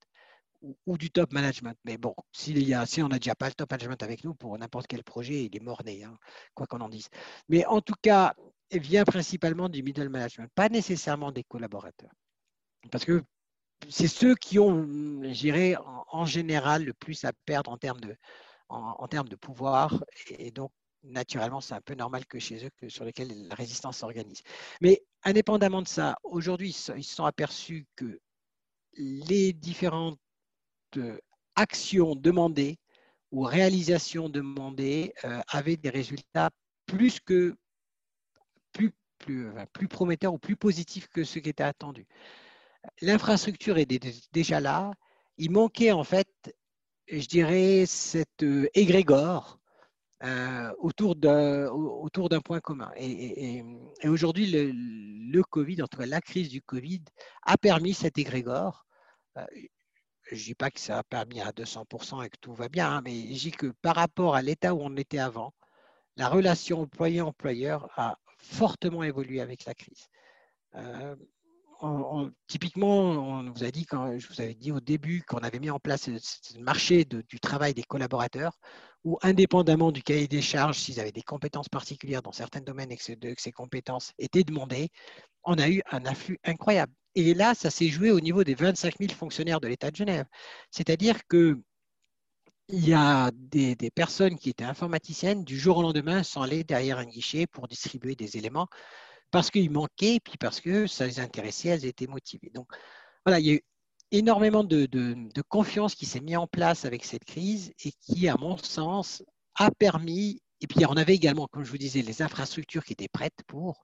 ou, du top management. Mais bon, y a, si on n'a déjà pas le top management avec nous pour n'importe quel projet, il est mort-né, hein, quoi qu'on en dise. Mais en tout cas, il vient principalement du middle management, pas nécessairement des collaborateurs. Parce que c'est ceux qui ont, je dirais, en général, le plus à perdre en termes de, en, termes de pouvoir. Et, donc, naturellement, c'est un peu normal que chez eux, que, sur lesquels la résistance s'organise. Mais indépendamment de ça, aujourd'hui, ils se sont aperçus que les différentes euh, actions demandées ou réalisations demandées euh, avaient des résultats plus que plus, plus, prometteurs ou plus positifs que ce qui était attendu. L'infrastructure est déjà là. Il manquait en fait je dirais, cette euh, égrégore autour d'un point commun. Et, aujourd'hui, le, Covid, en tout cas la crise du Covid, a permis cet égrégore. Je ne dis pas que ça a permis à 200% et que tout va bien, hein, mais je dis que par rapport à l'état où on était avant, la relation employé-employeur a fortement évolué avec la crise. Typiquement, on vous a dit, quand je vous avais dit au début qu'on avait mis en place ce marché du travail des collaborateurs, où indépendamment du cahier des charges, s'ils avaient des compétences particulières dans certains domaines et que, ces compétences étaient demandées, on a eu un afflux incroyable. Et là, ça s'est joué au niveau des 25 000 fonctionnaires de l'État de Genève. C'est-à-dire que il y a des, personnes qui étaient informaticiennes, du jour au lendemain, sont allées derrière un guichet pour distribuer des éléments parce qu'il manquait, puis parce que ça les intéressait, elles étaient motivées. Donc voilà, il y a eu énormément de, confiance qui s'est mis en place avec cette crise et qui, à mon sens, a permis, et puis on avait également, comme je vous disais, les infrastructures qui étaient prêtes pour,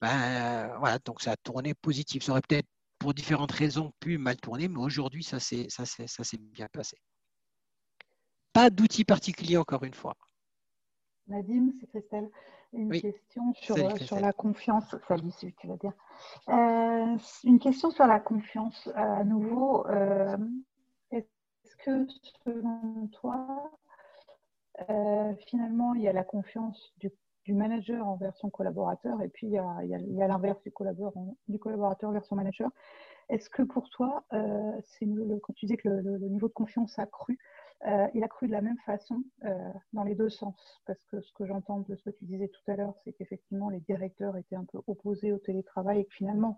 ben, voilà, donc ça a tourné positif. Ça aurait peut-être, pour différentes raisons, pu mal tourner, mais aujourd'hui, ça s'est bien passé. Pas d'outils particuliers, encore une fois. Nadim, c'est Christelle. Une question sur, euh, sur, la confiance. Salut, tu vas dire. Euh, une question sur la confiance. À nouveau, euh, est-ce que selon toi, finalement, il y a la confiance du, du, manager envers son collaborateur et puis il y a, il y a, l'inverse du collaborateur, du collaborateur vers son manager? Est-ce que pour toi, c'est quand tu disais que le, le, niveau de confiance a cru, euh, il a cru de la même façon euh, dans les deux sens. Parce que ce que j'entends de ce que tu disais tout à l'heure, c'est qu'effectivement, les directeurs étaient un peu opposés au télétravail et que finalement,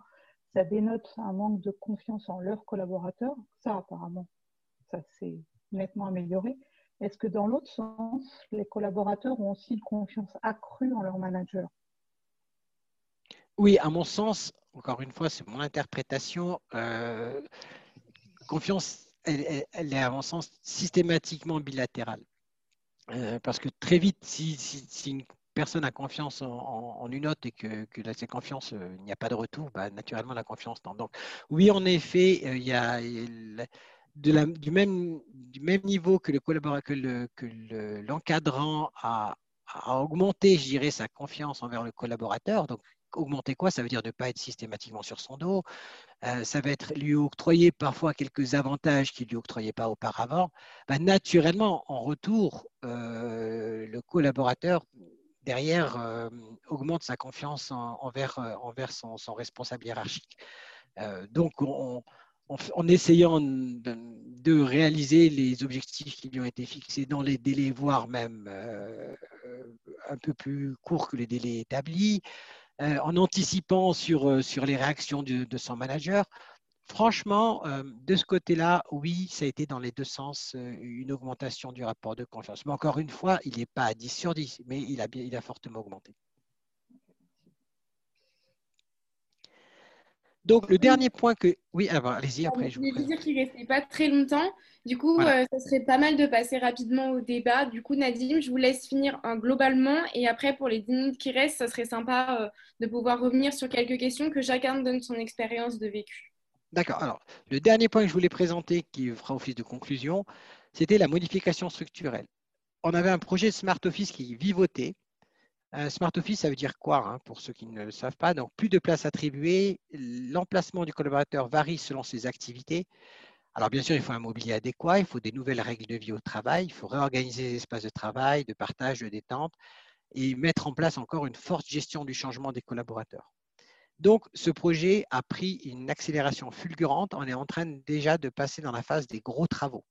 ça dénote un manque de confiance en leurs collaborateurs. Ça, apparemment, ça s'est nettement amélioré. Est-ce que dans l'autre sens, les collaborateurs ont aussi une confiance accrue en leur manager Oui, à mon sens, encore une fois, c'est mon interprétation. Euh, confiance elle, est, à mon sens, systématiquement bilatérale. Euh, parce que très vite, si, une personne a confiance en, une autre et que, que cette confiance, euh, il n'y a pas de retour, bah, naturellement, la confiance tend. Donc, oui, en effet, euh, il y a du, même, niveau que le collaborateur, que l'encadrant le, a, augmenté, je dirais, sa confiance envers le collaborateur. Augmenter quoi? Ça veut dire ne pas être systématiquement sur son dos. Euh, ça va être lui octroyer parfois quelques avantages qu'il ne lui octroyait pas auparavant. Bah, naturellement, en retour, euh, le collaborateur derrière euh, augmente sa confiance envers, envers son, responsable hiérarchique. donc, en essayant de, de, réaliser les objectifs qui lui ont été fixés dans les délais, voire même un peu plus courts que les délais établis, euh, en anticipant sur, euh, sur les réactions de, son manager. Franchement, euh, de ce côté-là, oui, ça a été dans les deux sens une augmentation du rapport de confiance. Mais encore une fois, il n'est pas à 10 sur 10, mais il a, il a fortement augmenté. Donc, le dernier point que. Oui, allez-y, après. Je, voulais dire qu'il ne restait pas très longtemps. Du coup, euh, ça serait pas mal de passer rapidement au débat. Du coup, Nadim, je vous laisse finir hein, globalement. Et après, pour les 10 minutes qui restent, ça serait sympa euh, de pouvoir revenir sur quelques questions, que chacun donne son expérience de vécu. D'accord. Alors, le dernier point que je voulais présenter, qui fera office de conclusion, c'était la modification structurelle. On avait un projet Smart Office qui vivotait Smart Office, ça veut dire quoi hein, pour ceux qui ne le savent pas? Donc, plus de places attribuées, l'emplacement du collaborateur varie selon ses activités. Alors, bien sûr, il faut un mobilier adéquat, il faut des nouvelles règles de vie au travail, il faut réorganiser les espaces de travail, de partage, de détente et mettre en place encore une forte gestion du changement des collaborateurs. Donc, ce projet a pris une accélération fulgurante. On est en train déjà de passer dans la phase des gros travaux.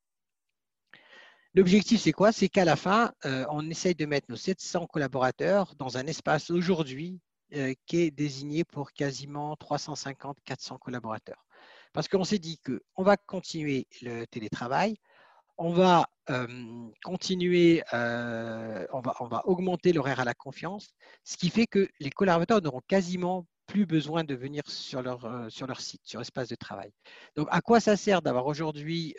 L'objectif, c'est quoi? C'est qu'à la fin, euh, on essaye de mettre nos 700 collaborateurs dans un espace aujourd'hui euh, qui est désigné pour quasiment 350-400 collaborateurs. Parce qu'on s'est dit qu'on va continuer le télétravail, on va euh, continuer, on, va, augmenter l'horaire à la confiance, ce qui fait que les collaborateurs n'auront quasiment plus besoin de venir sur leur, sur leur site, sur l'espace de travail. Donc, à quoi ça sert d'avoir aujourd'hui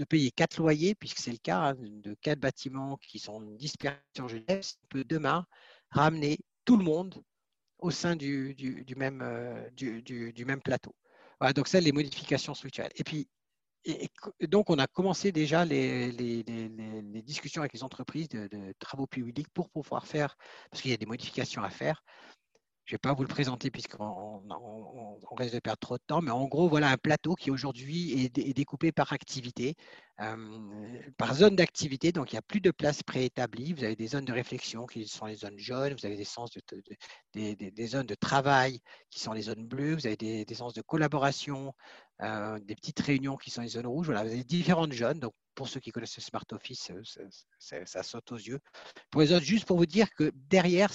de payer quatre loyers, puisque c'est le cas hein, de quatre bâtiments qui sont dispersés en Genève, on peut demain ramener tout le monde au sein du, même, euh, du, même plateau. Voilà, donc ça, les modifications structurelles. Et puis, et, donc, on a commencé déjà les, les, discussions avec les entreprises de, travaux publics pour pouvoir faire, parce qu'il y a des modifications à faire, je ne vais pas vous le présenter puisqu'on on, risque de perdre trop de temps, mais en gros, voilà un plateau qui aujourd'hui est, découpé par activité, euh, par zone d'activité. Donc, il n'y a plus de place préétablie. Vous avez des zones de réflexion qui sont les zones jaunes, vous avez des, sens des, zones de travail qui sont les zones bleues, vous avez des, sens de collaboration, euh, des petites réunions qui sont les zones rouges. Voilà, vous avez différentes zones. Donc, pour ceux qui connaissent le Smart Office, euh, ça, saute aux yeux. Pour les autres, juste pour vous dire que derrière,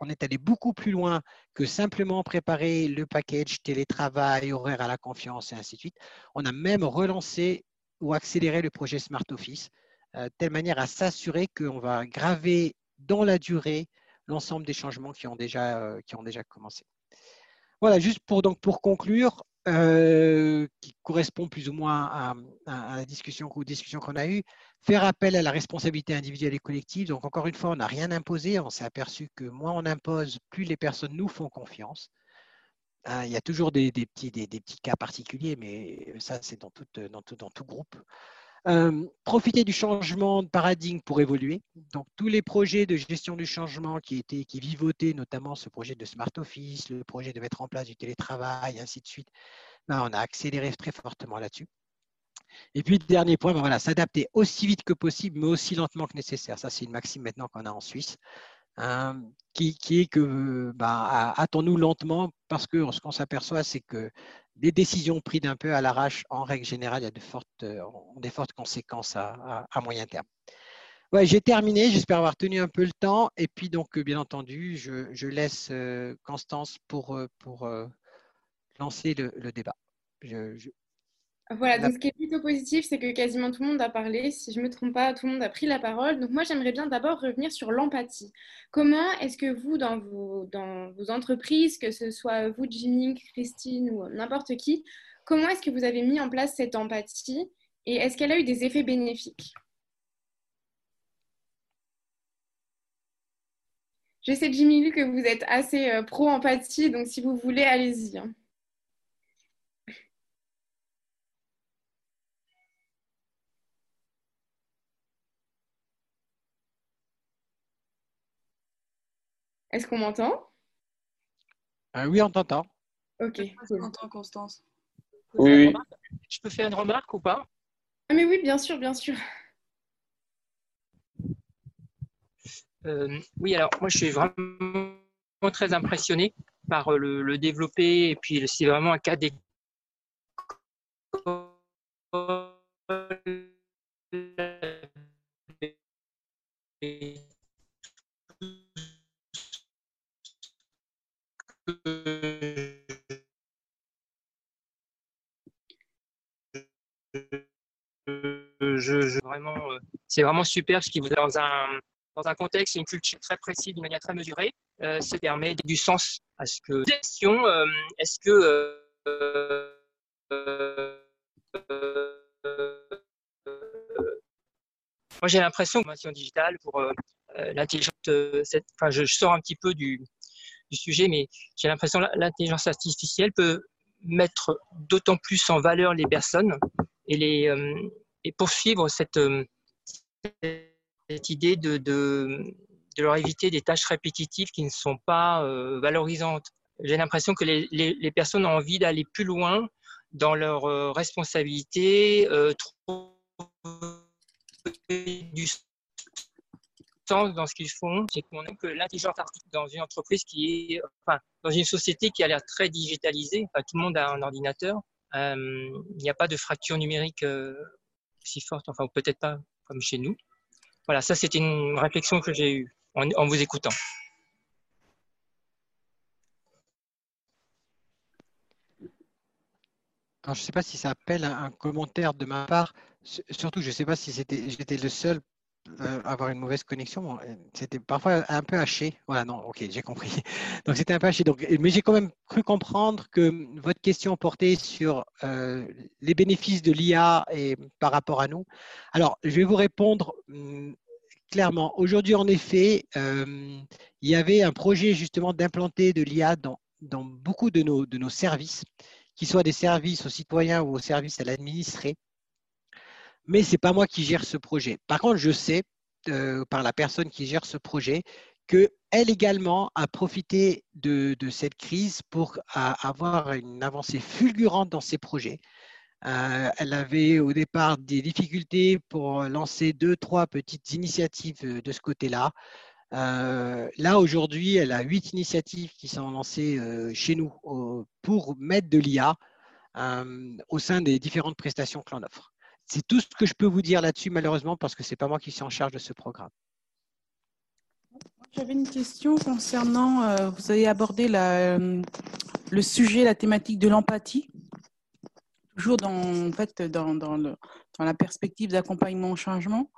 on est allé beaucoup plus loin que simplement préparer le package télétravail, horaire à la confiance et ainsi de suite. On a même relancé ou accéléré le projet Smart Office, euh, telle manière à s'assurer qu'on va graver dans la durée l'ensemble des changements qui ont déjà, qui ont déjà commencé. Voilà, juste pour, donc, pour conclure, qui correspond plus ou moins à, la discussion, aux discussions qu'on a eues, faire appel à la responsabilité individuelle et collective. Donc, encore une fois, on n'a rien imposé. On s'est aperçu que moins on impose, plus les personnes nous font confiance. Hein, il y a toujours des, petits, des, petits, cas particuliers, mais ça, c'est dans dans, tout, dans tout groupe. Euh, profiter du changement de paradigme pour évoluer. Donc, tous les projets de gestion du changement qui étaient qui vivotaient, notamment ce projet de Smart Office, le projet de mettre en place du télétravail, ainsi de suite, ben, on a accéléré très fortement là-dessus. Et puis, dernier point, ben voilà, s'adapter aussi vite que possible, mais aussi lentement que nécessaire. Ça, c'est une maxime maintenant qu'on a en Suisse. Hein, qui, est que bah, attends-nous lentement parce que ce qu'on s'aperçoit, c'est que des décisions prises un peu à l'arrache, en règle générale, fortes, ont des fortes conséquences à, moyen terme. Ouais, j'ai terminé, j'espère avoir tenu un peu le temps. Et puis donc, bien entendu, je, laisse Constance pour, lancer le, débat. Voilà, donc ce qui est plutôt positif, c'est que quasiment tout le monde a parlé. Si je ne me trompe pas, tout le monde a pris la parole. Donc moi, j'aimerais bien d'abord revenir sur l'empathie. Comment est-ce que vous, dans vos, dans vos entreprises, que ce soit vous, Jimmy, Christine ou n'importe qui, comment est-ce que vous avez mis en place cette empathie et est-ce qu'elle a eu des effets bénéfiques? Je sais, Jimmy, que vous êtes assez euh, pro-empathie, donc si vous voulez, allez-y. Est-ce qu'on m'entend? Euh, Oui, on t'entend. Ok. On t'entend, Constance? Oui, oui. Je peux faire une remarque ou pas? Ah, Mais oui, bien sûr, bien sûr. Euh, oui, alors moi je suis vraiment très impressionné par le, le développer et puis c'est vraiment un cas d'école vraiment, euh, c'est vraiment super ce qui vous dans un dans un contexte, une culture très précise, d'une manière très mesurée, euh, ça permet du sens à ce que. Question euh, est-ce que moi j'ai l'impression que formation digitale pour l'intelligence, enfin je, sors un petit peu du, du sujet, mais j'ai l'impression que l'intelligence artificielle peut mettre d'autant plus en valeur les personnes et les et poursuivre cette, euh, cette idée de, de, leur éviter des tâches répétitives qui ne sont pas euh, valorisantes. J'ai l'impression que les, les, personnes ont envie d'aller plus loin dans leurs euh, responsabilités, euh, du sens dans ce qu'ils font. C'est que l'intelligence artificielle dans une entreprise qui est, enfin, dans une société qui a l'air très digitalisée, enfin, tout le monde a un ordinateur, euh, il n'y a pas de fracture numérique euh, si forte, enfin peut-être pas comme chez nous. Voilà, ça c'était une réflexion que j'ai eue en, vous écoutant. Je ne sais pas si ça appelle un, commentaire de ma part. Surtout, je ne sais pas si j'étais le seul euh, avoir une mauvaise connexion. Euh, c'était parfois un peu haché. Voilà, non, ok, j'ai compris. Donc c'était un peu haché. Donc, mais j'ai quand même cru comprendre que votre question portait sur euh, les bénéfices de l'IA et par rapport à nous. Alors, je vais vous répondre hum, clairement. Aujourd'hui, en effet, il y avait un projet justement d'implanter de l'IA dans, dans beaucoup de nos, de nos services, qu'ils soient des services aux citoyens ou aux services à l'administré mais ce n'est pas moi qui gère ce projet. Par contre, je sais euh, par la personne qui gère ce projet qu'elle également a profité de, cette crise pour avoir une avancée fulgurante dans ses projets. Euh, elle avait au départ des difficultés pour lancer deux, trois petites initiatives de ce côté-là. Euh, là, aujourd'hui, elle a huit initiatives qui sont lancées chez nous pour mettre de l'IA au sein des différentes prestations que l'on offre. C'est tout ce que je peux vous dire là-dessus, malheureusement, parce que ce n'est pas moi qui suis en charge de ce programme. J'avais une question concernant, euh, vous avez abordé le sujet, la thématique de l'empathie, toujours dans, la perspective d'accompagnement au changement.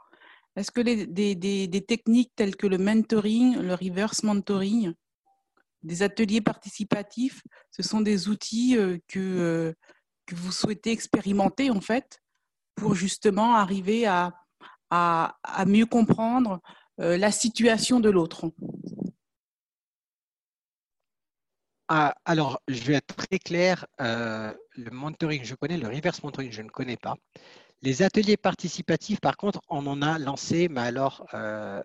Est-ce que des, techniques telles que le mentoring, le reverse mentoring, des ateliers participatifs, ce sont des outils euh, euh, que vous souhaitez expérimenter en fait pour justement arriver à, à, mieux comprendre euh, la situation de l'autre ah, alors, je vais être très clair. Euh, le mentoring, je connais. Le reverse mentoring, je ne connais pas. Les ateliers participatifs, par contre, on en a lancé, mais alors, euh,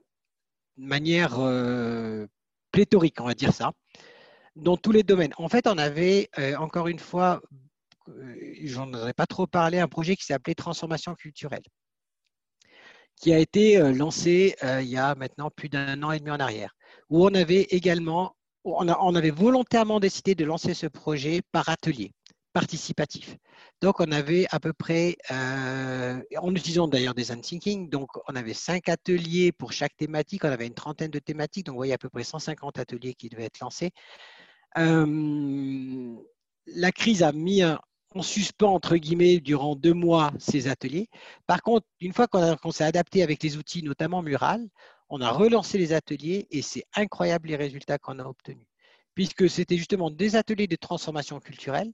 de manière pléthorique, on va dire ça, dans tous les domaines. En fait, on avait, encore une fois, j'en aurais pas trop parlé, un projet qui s'appelait Transformation culturelle, qui a été lancé il y a maintenant plus d'un an et demi en arrière, où on avait également, on, avait volontairement décidé de lancer ce projet par atelier participatif. Donc, on avait à peu près, euh, en utilisant d'ailleurs des unthinking, donc on avait cinq ateliers pour chaque thématique, on avait une trentaine de thématiques, donc vous voyez à peu près 150 ateliers qui devaient être lancés. Euh, la crise a mis en suspens, entre guillemets, durant deux mois ces ateliers. Par contre, une fois qu'on s'est adapté avec les outils, notamment Mural, on a relancé les ateliers et c'est incroyable les résultats qu'on a obtenus. Puisque c'était justement des ateliers de transformation culturelle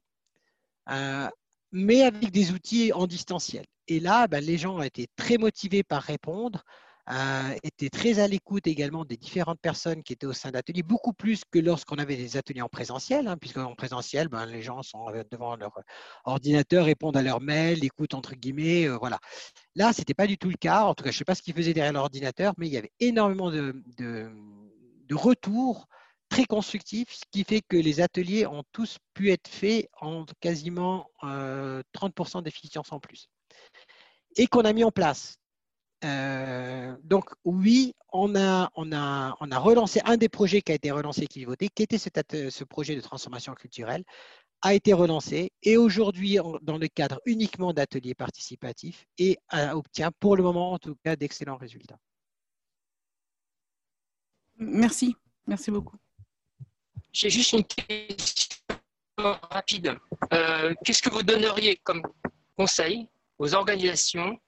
euh, mais avec des outils en distanciel. Et là, ben, les gens ont été très motivés par répondre, euh, étaient très à l'écoute également des différentes personnes qui étaient au sein d'ateliers, beaucoup plus que lorsqu'on avait des ateliers en présentiel, hein, puisque en présentiel, ben, les gens sont devant leur ordinateur, répondent à leurs mails, écoutent entre guillemets, euh, voilà. Là, ce n'était pas du tout le cas. En tout cas, je ne sais pas ce qu'ils faisaient derrière l'ordinateur, mais il y avait énormément de, de, de retours très constructif, ce qui fait que les ateliers ont tous pu être faits en quasiment 30% euh, d'efficience en plus. Et qu'on a mis en place. Euh, donc oui, on a, on, a, on a relancé un des projets qui a été relancé, qui est voté, qui était ce projet de transformation culturelle, a été relancé et aujourd'hui, dans le cadre uniquement d'ateliers participatifs, et obtient pour le moment en tout cas d'excellents résultats. Merci, merci beaucoup. J'ai juste une question rapide. Euh, qu'est-ce que vous donneriez comme conseil aux organisations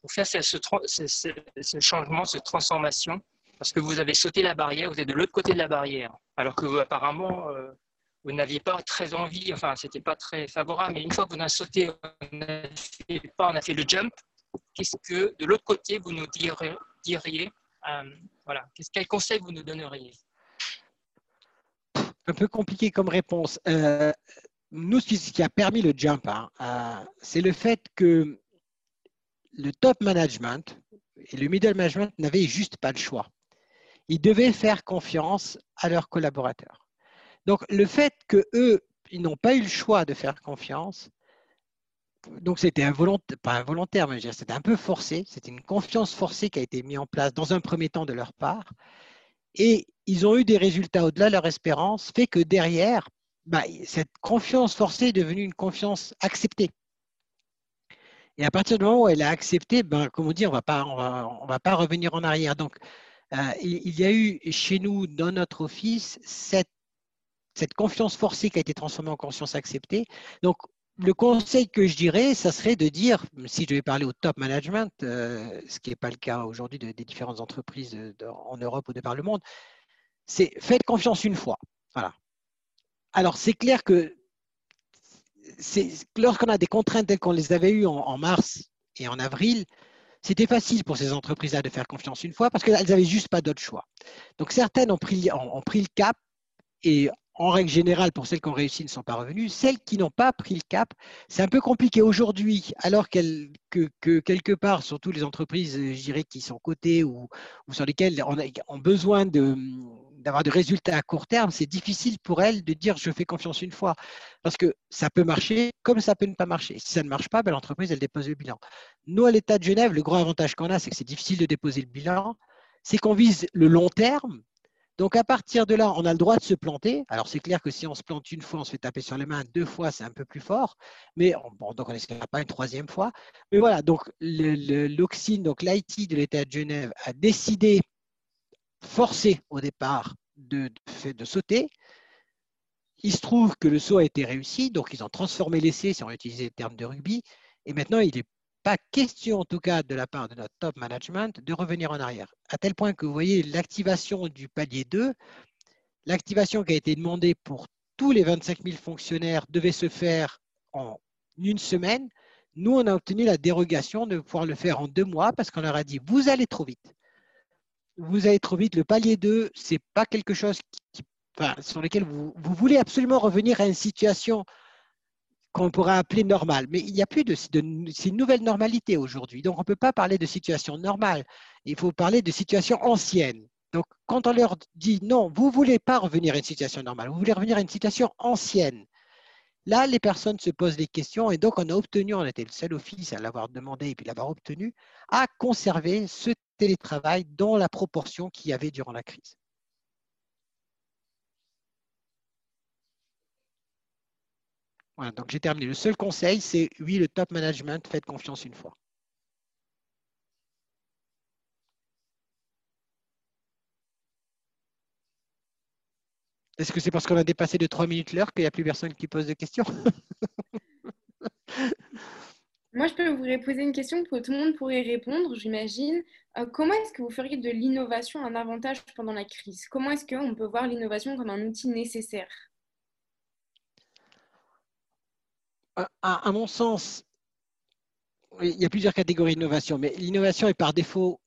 pour faire ce, changement, cette transformation Parce que vous avez sauté la barrière, vous êtes de l'autre côté de la barrière, alors que vous, apparemment, euh, vous n'aviez pas très envie, enfin, c'était pas très favorable, mais une fois que vous avez sauté, on a fait, on a fait le jump, qu'est-ce que de l'autre côté vous nous diriez euh, voilà. Quel conseil vous nous donneriez? Un peu compliqué comme réponse. Euh, nous, ce qui a permis le jump, hein, euh, c'est le fait que le top management et le middle management n'avaient juste pas le choix. Ils devaient faire confiance à leurs collaborateurs. Donc, le fait que eux, ils n'ont pas eu le choix de faire confiance, donc c'était involontaire, pas involontaire, mais c'était un peu forcé. C'était une confiance forcée qui a été mise en place dans un premier temps de leur part. Et ils ont eu des résultats au-delà de leur espérance, fait que derrière, bah, cette confiance forcée est devenue une confiance acceptée. Et à partir du moment où elle a accepté, ben, comme on dit, on on va, pas revenir en arrière. Donc, euh, il, y a eu chez nous, dans notre office, cette, confiance forcée qui a été transformée en confiance acceptée. Donc, le conseil que je dirais, ça serait de dire, si je vais parler au top management, euh, ce qui n'est pas le cas aujourd'hui des différentes entreprises en Europe ou de par le monde, c'est faites confiance une fois. Voilà. Alors, c'est clair que lorsqu'on a des contraintes telles qu'on les avait eues en, mars et en avril, c'était facile pour ces entreprises-là de faire confiance une fois parce qu'elles n'avaient juste pas d'autre choix. Donc, certaines ont pris, ont pris le cap et en règle générale, pour celles qui ont réussi, ne sont pas revenues. Celles qui n'ont pas pris le cap, c'est un peu compliqué aujourd'hui, alors que, quelque part, surtout les entreprises, je dirais, qui sont cotées ou, sur lesquelles on a, ont besoin d'avoir des résultats à court terme, c'est difficile pour elles de dire je fais confiance une fois. Parce que ça peut marcher comme ça peut ne pas marcher. Si ça ne marche pas, ben, l'entreprise, elle dépose le bilan. Nous, à l'État de Genève, le grand avantage qu'on a, c'est que c'est difficile de déposer le bilan. C'est qu'on vise le long terme, donc à partir de là, on a le droit de se planter. Alors c'est clair que si on se plante une fois, on se fait taper sur les mains, deux fois, c'est un peu plus fort. Mais bon, donc on n'espère pas une troisième fois. Mais voilà, donc l'Oxine, donc l'IT de l'État de Genève a décidé, forcé au départ, de, de, sauter. Il se trouve que le saut a été réussi, donc ils ont transformé l'essai, si on utilise les termes de rugby, et maintenant il est pas question, en tout cas de la part de notre top management, de revenir en arrière. À tel point que vous voyez l'activation du palier 2, l'activation qui a été demandée pour tous les 25 000 fonctionnaires devait se faire en une semaine. Nous, on a obtenu la dérogation de pouvoir le faire en deux mois parce qu'on leur a dit, vous allez trop vite. Vous allez trop vite. Le palier 2, ce n'est pas quelque chose qui, sur lequel vous, vous, voulez absolument revenir à une situation qu'on pourrait appeler normale. Mais il n'y a plus de, de c'est une nouvelle normalité aujourd'hui. Donc, on ne peut pas parler de situation normale. Il faut parler de situation ancienne. Donc, quand on leur dit non, vous ne voulez pas revenir à une situation normale, vous voulez revenir à une situation ancienne, là, les personnes se posent des questions et donc on a obtenu, on était le seul office à l'avoir demandé et puis l'avoir obtenu, à conserver ce télétravail dans la proportion qu'il y avait durant la crise. Voilà, donc j'ai terminé. Le seul conseil, c'est oui, le top management, faites confiance une fois. Est-ce que c'est parce qu'on a dépassé de 3 minutes l'heure qu'il n'y a plus personne qui pose de questions Moi, je peux vous poser une question que tout le monde pourrait répondre, j'imagine. Euh, comment est-ce que vous feriez de l'innovation un avantage pendant la crise? Comment est-ce qu'on peut voir l'innovation comme un outil nécessaire? À, mon sens, il y a plusieurs catégories d'innovation, mais l'innovation est par défaut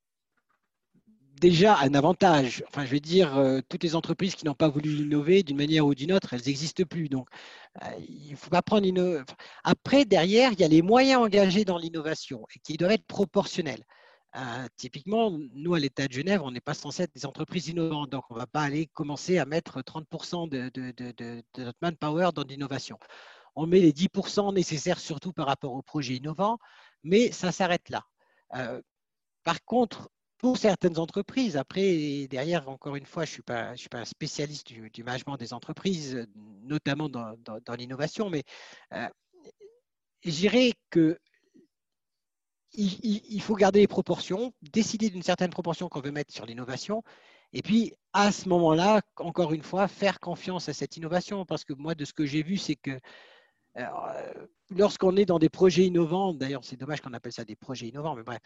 déjà un avantage. Enfin, je veux dire, euh, toutes les entreprises qui n'ont pas voulu innover d'une manière ou d'une autre, elles n'existent plus. Donc, euh, il faut pas prendre une. Après, derrière, il y a les moyens engagés dans l'innovation et qui doivent être proportionnels. Euh, typiquement, nous, à l'État de Genève, on n'est pas censé être des entreprises innovantes, donc on ne va pas aller commencer à mettre 30% de, notre manpower dans l'innovation. On met les 10% nécessaires surtout par rapport aux projets innovants, mais ça s'arrête là. par contre, pour certaines entreprises. Après, derrière, encore une fois, je ne suis, pas, un spécialiste du, management des entreprises, notamment dans, l'innovation, mais euh, je dirais que il, faut garder les proportions, décider d'une certaine proportion qu'on veut mettre sur l'innovation, et puis à ce moment-là, encore une fois, faire confiance à cette innovation, parce que moi, de ce que j'ai vu, c'est que lorsqu'on est dans des projets innovants, d'ailleurs c'est dommage qu'on appelle ça des projets innovants, mais bref,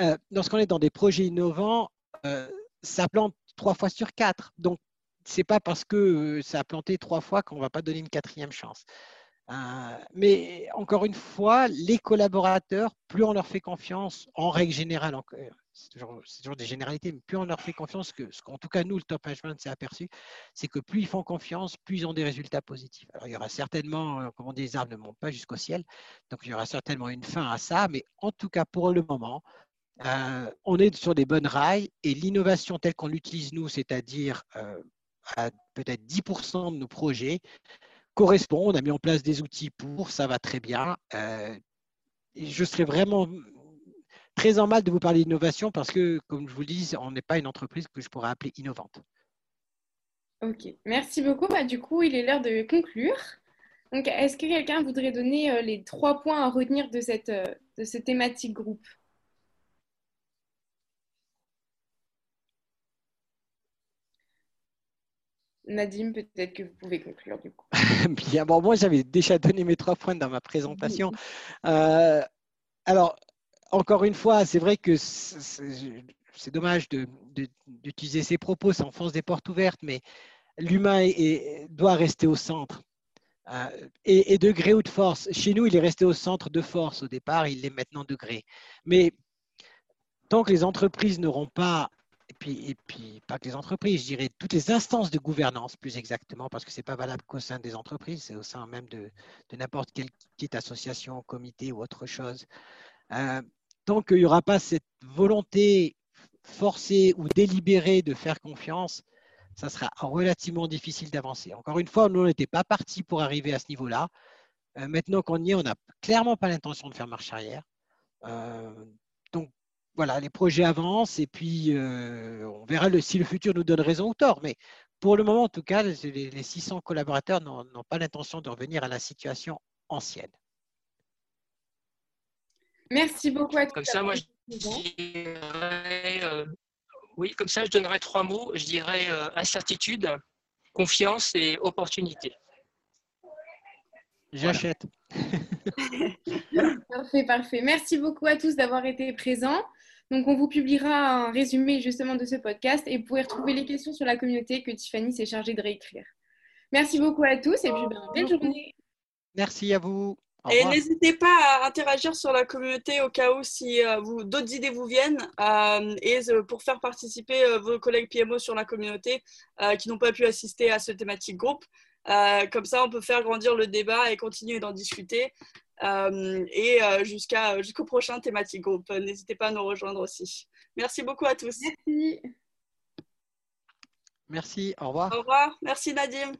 euh, lorsqu'on est dans des projets innovants, euh, ça plante trois fois sur quatre. Donc, c'est pas parce que ça a planté trois fois qu'on va pas donner une quatrième chance. mais encore une fois, les collaborateurs, plus on leur fait confiance, en règle générale, c'est toujours, des généralités, mais plus on leur fait confiance, ce qu'en tout cas nous, le top management s'est aperçu, c'est que plus ils font confiance, plus ils ont des résultats positifs. Alors il y aura certainement, euh, comme on dit, les arbres ne montent pas jusqu'au ciel, donc il y aura certainement une fin à ça, mais en tout cas pour le moment, euh, on est sur des bonnes rails et l'innovation telle qu'on l'utilise nous, c'est-à-dire euh, à peut-être 10% de nos projets, correspond. On a mis en place des outils pour, ça va très bien. je serais vraiment très en mal de vous parler d'innovation parce que, comme je vous le dis, on n'est pas une entreprise que je pourrais appeler innovante. Ok, merci beaucoup. Bah, du coup, il est l'heure de conclure. Donc, est-ce que quelqu'un voudrait donner euh, les trois points à retenir de cette, euh, de cette thématique groupe? Nadim, peut-être que vous pouvez conclure du coup. Bien, bon, moi j'avais déjà donné mes trois points dans ma présentation. Euh, alors, encore une fois, c'est vrai que c'est dommage d'utiliser ces propos, ça enfonce des portes ouvertes, mais l'humain doit rester au centre. Euh, et, de gré ou de force. Chez nous, il est resté au centre de force au départ, il est maintenant de gré. Mais tant que les entreprises n'auront pas, et puis, et puis pas que les entreprises, je dirais toutes les instances de gouvernance plus exactement, parce que ce n'est pas valable qu'au sein des entreprises, c'est au sein même de, n'importe quelle petite association, comité ou autre chose. Euh, tant qu'il n'y aura pas cette volonté forcée ou délibérée de faire confiance, ça sera relativement difficile d'avancer. Encore une fois, nous n'était pas partis pour arriver à ce niveau-là. Euh, maintenant qu'on y est, on n'a clairement pas l'intention de faire marche arrière. Euh, donc voilà, les projets avancent et puis euh, on verra si le futur nous donne raison ou tort. Mais pour le moment, en tout cas, les, les 600 collaborateurs n'ont pas l'intention de revenir à la situation ancienne. Merci beaucoup à tous. Comme ça, moi, je dirais, euh, oui, comme ça, je donnerais trois mots. Je dirais euh, incertitude, confiance et opportunité. J'achète. parfait, parfait. Merci beaucoup à tous d'avoir été présents. Donc, on vous publiera un résumé justement de ce podcast et vous pouvez retrouver les questions sur la communauté que Tiffany s'est chargée de réécrire. Merci beaucoup à tous et puis ben, belle journée. Merci à vous. Et n'hésitez pas à interagir sur la communauté au cas où si euh, d'autres idées vous viennent euh, et euh, pour faire participer vos collègues PMO sur la communauté qui n'ont pas pu assister à ce thématique groupe. comme ça, on peut faire grandir le débat et continuer d'en discuter. et jusqu'à, jusqu'au prochain thématique groupe. N'hésitez pas à nous rejoindre aussi. Merci beaucoup à tous. Merci. Merci. Au revoir. Au revoir. Merci Nadim.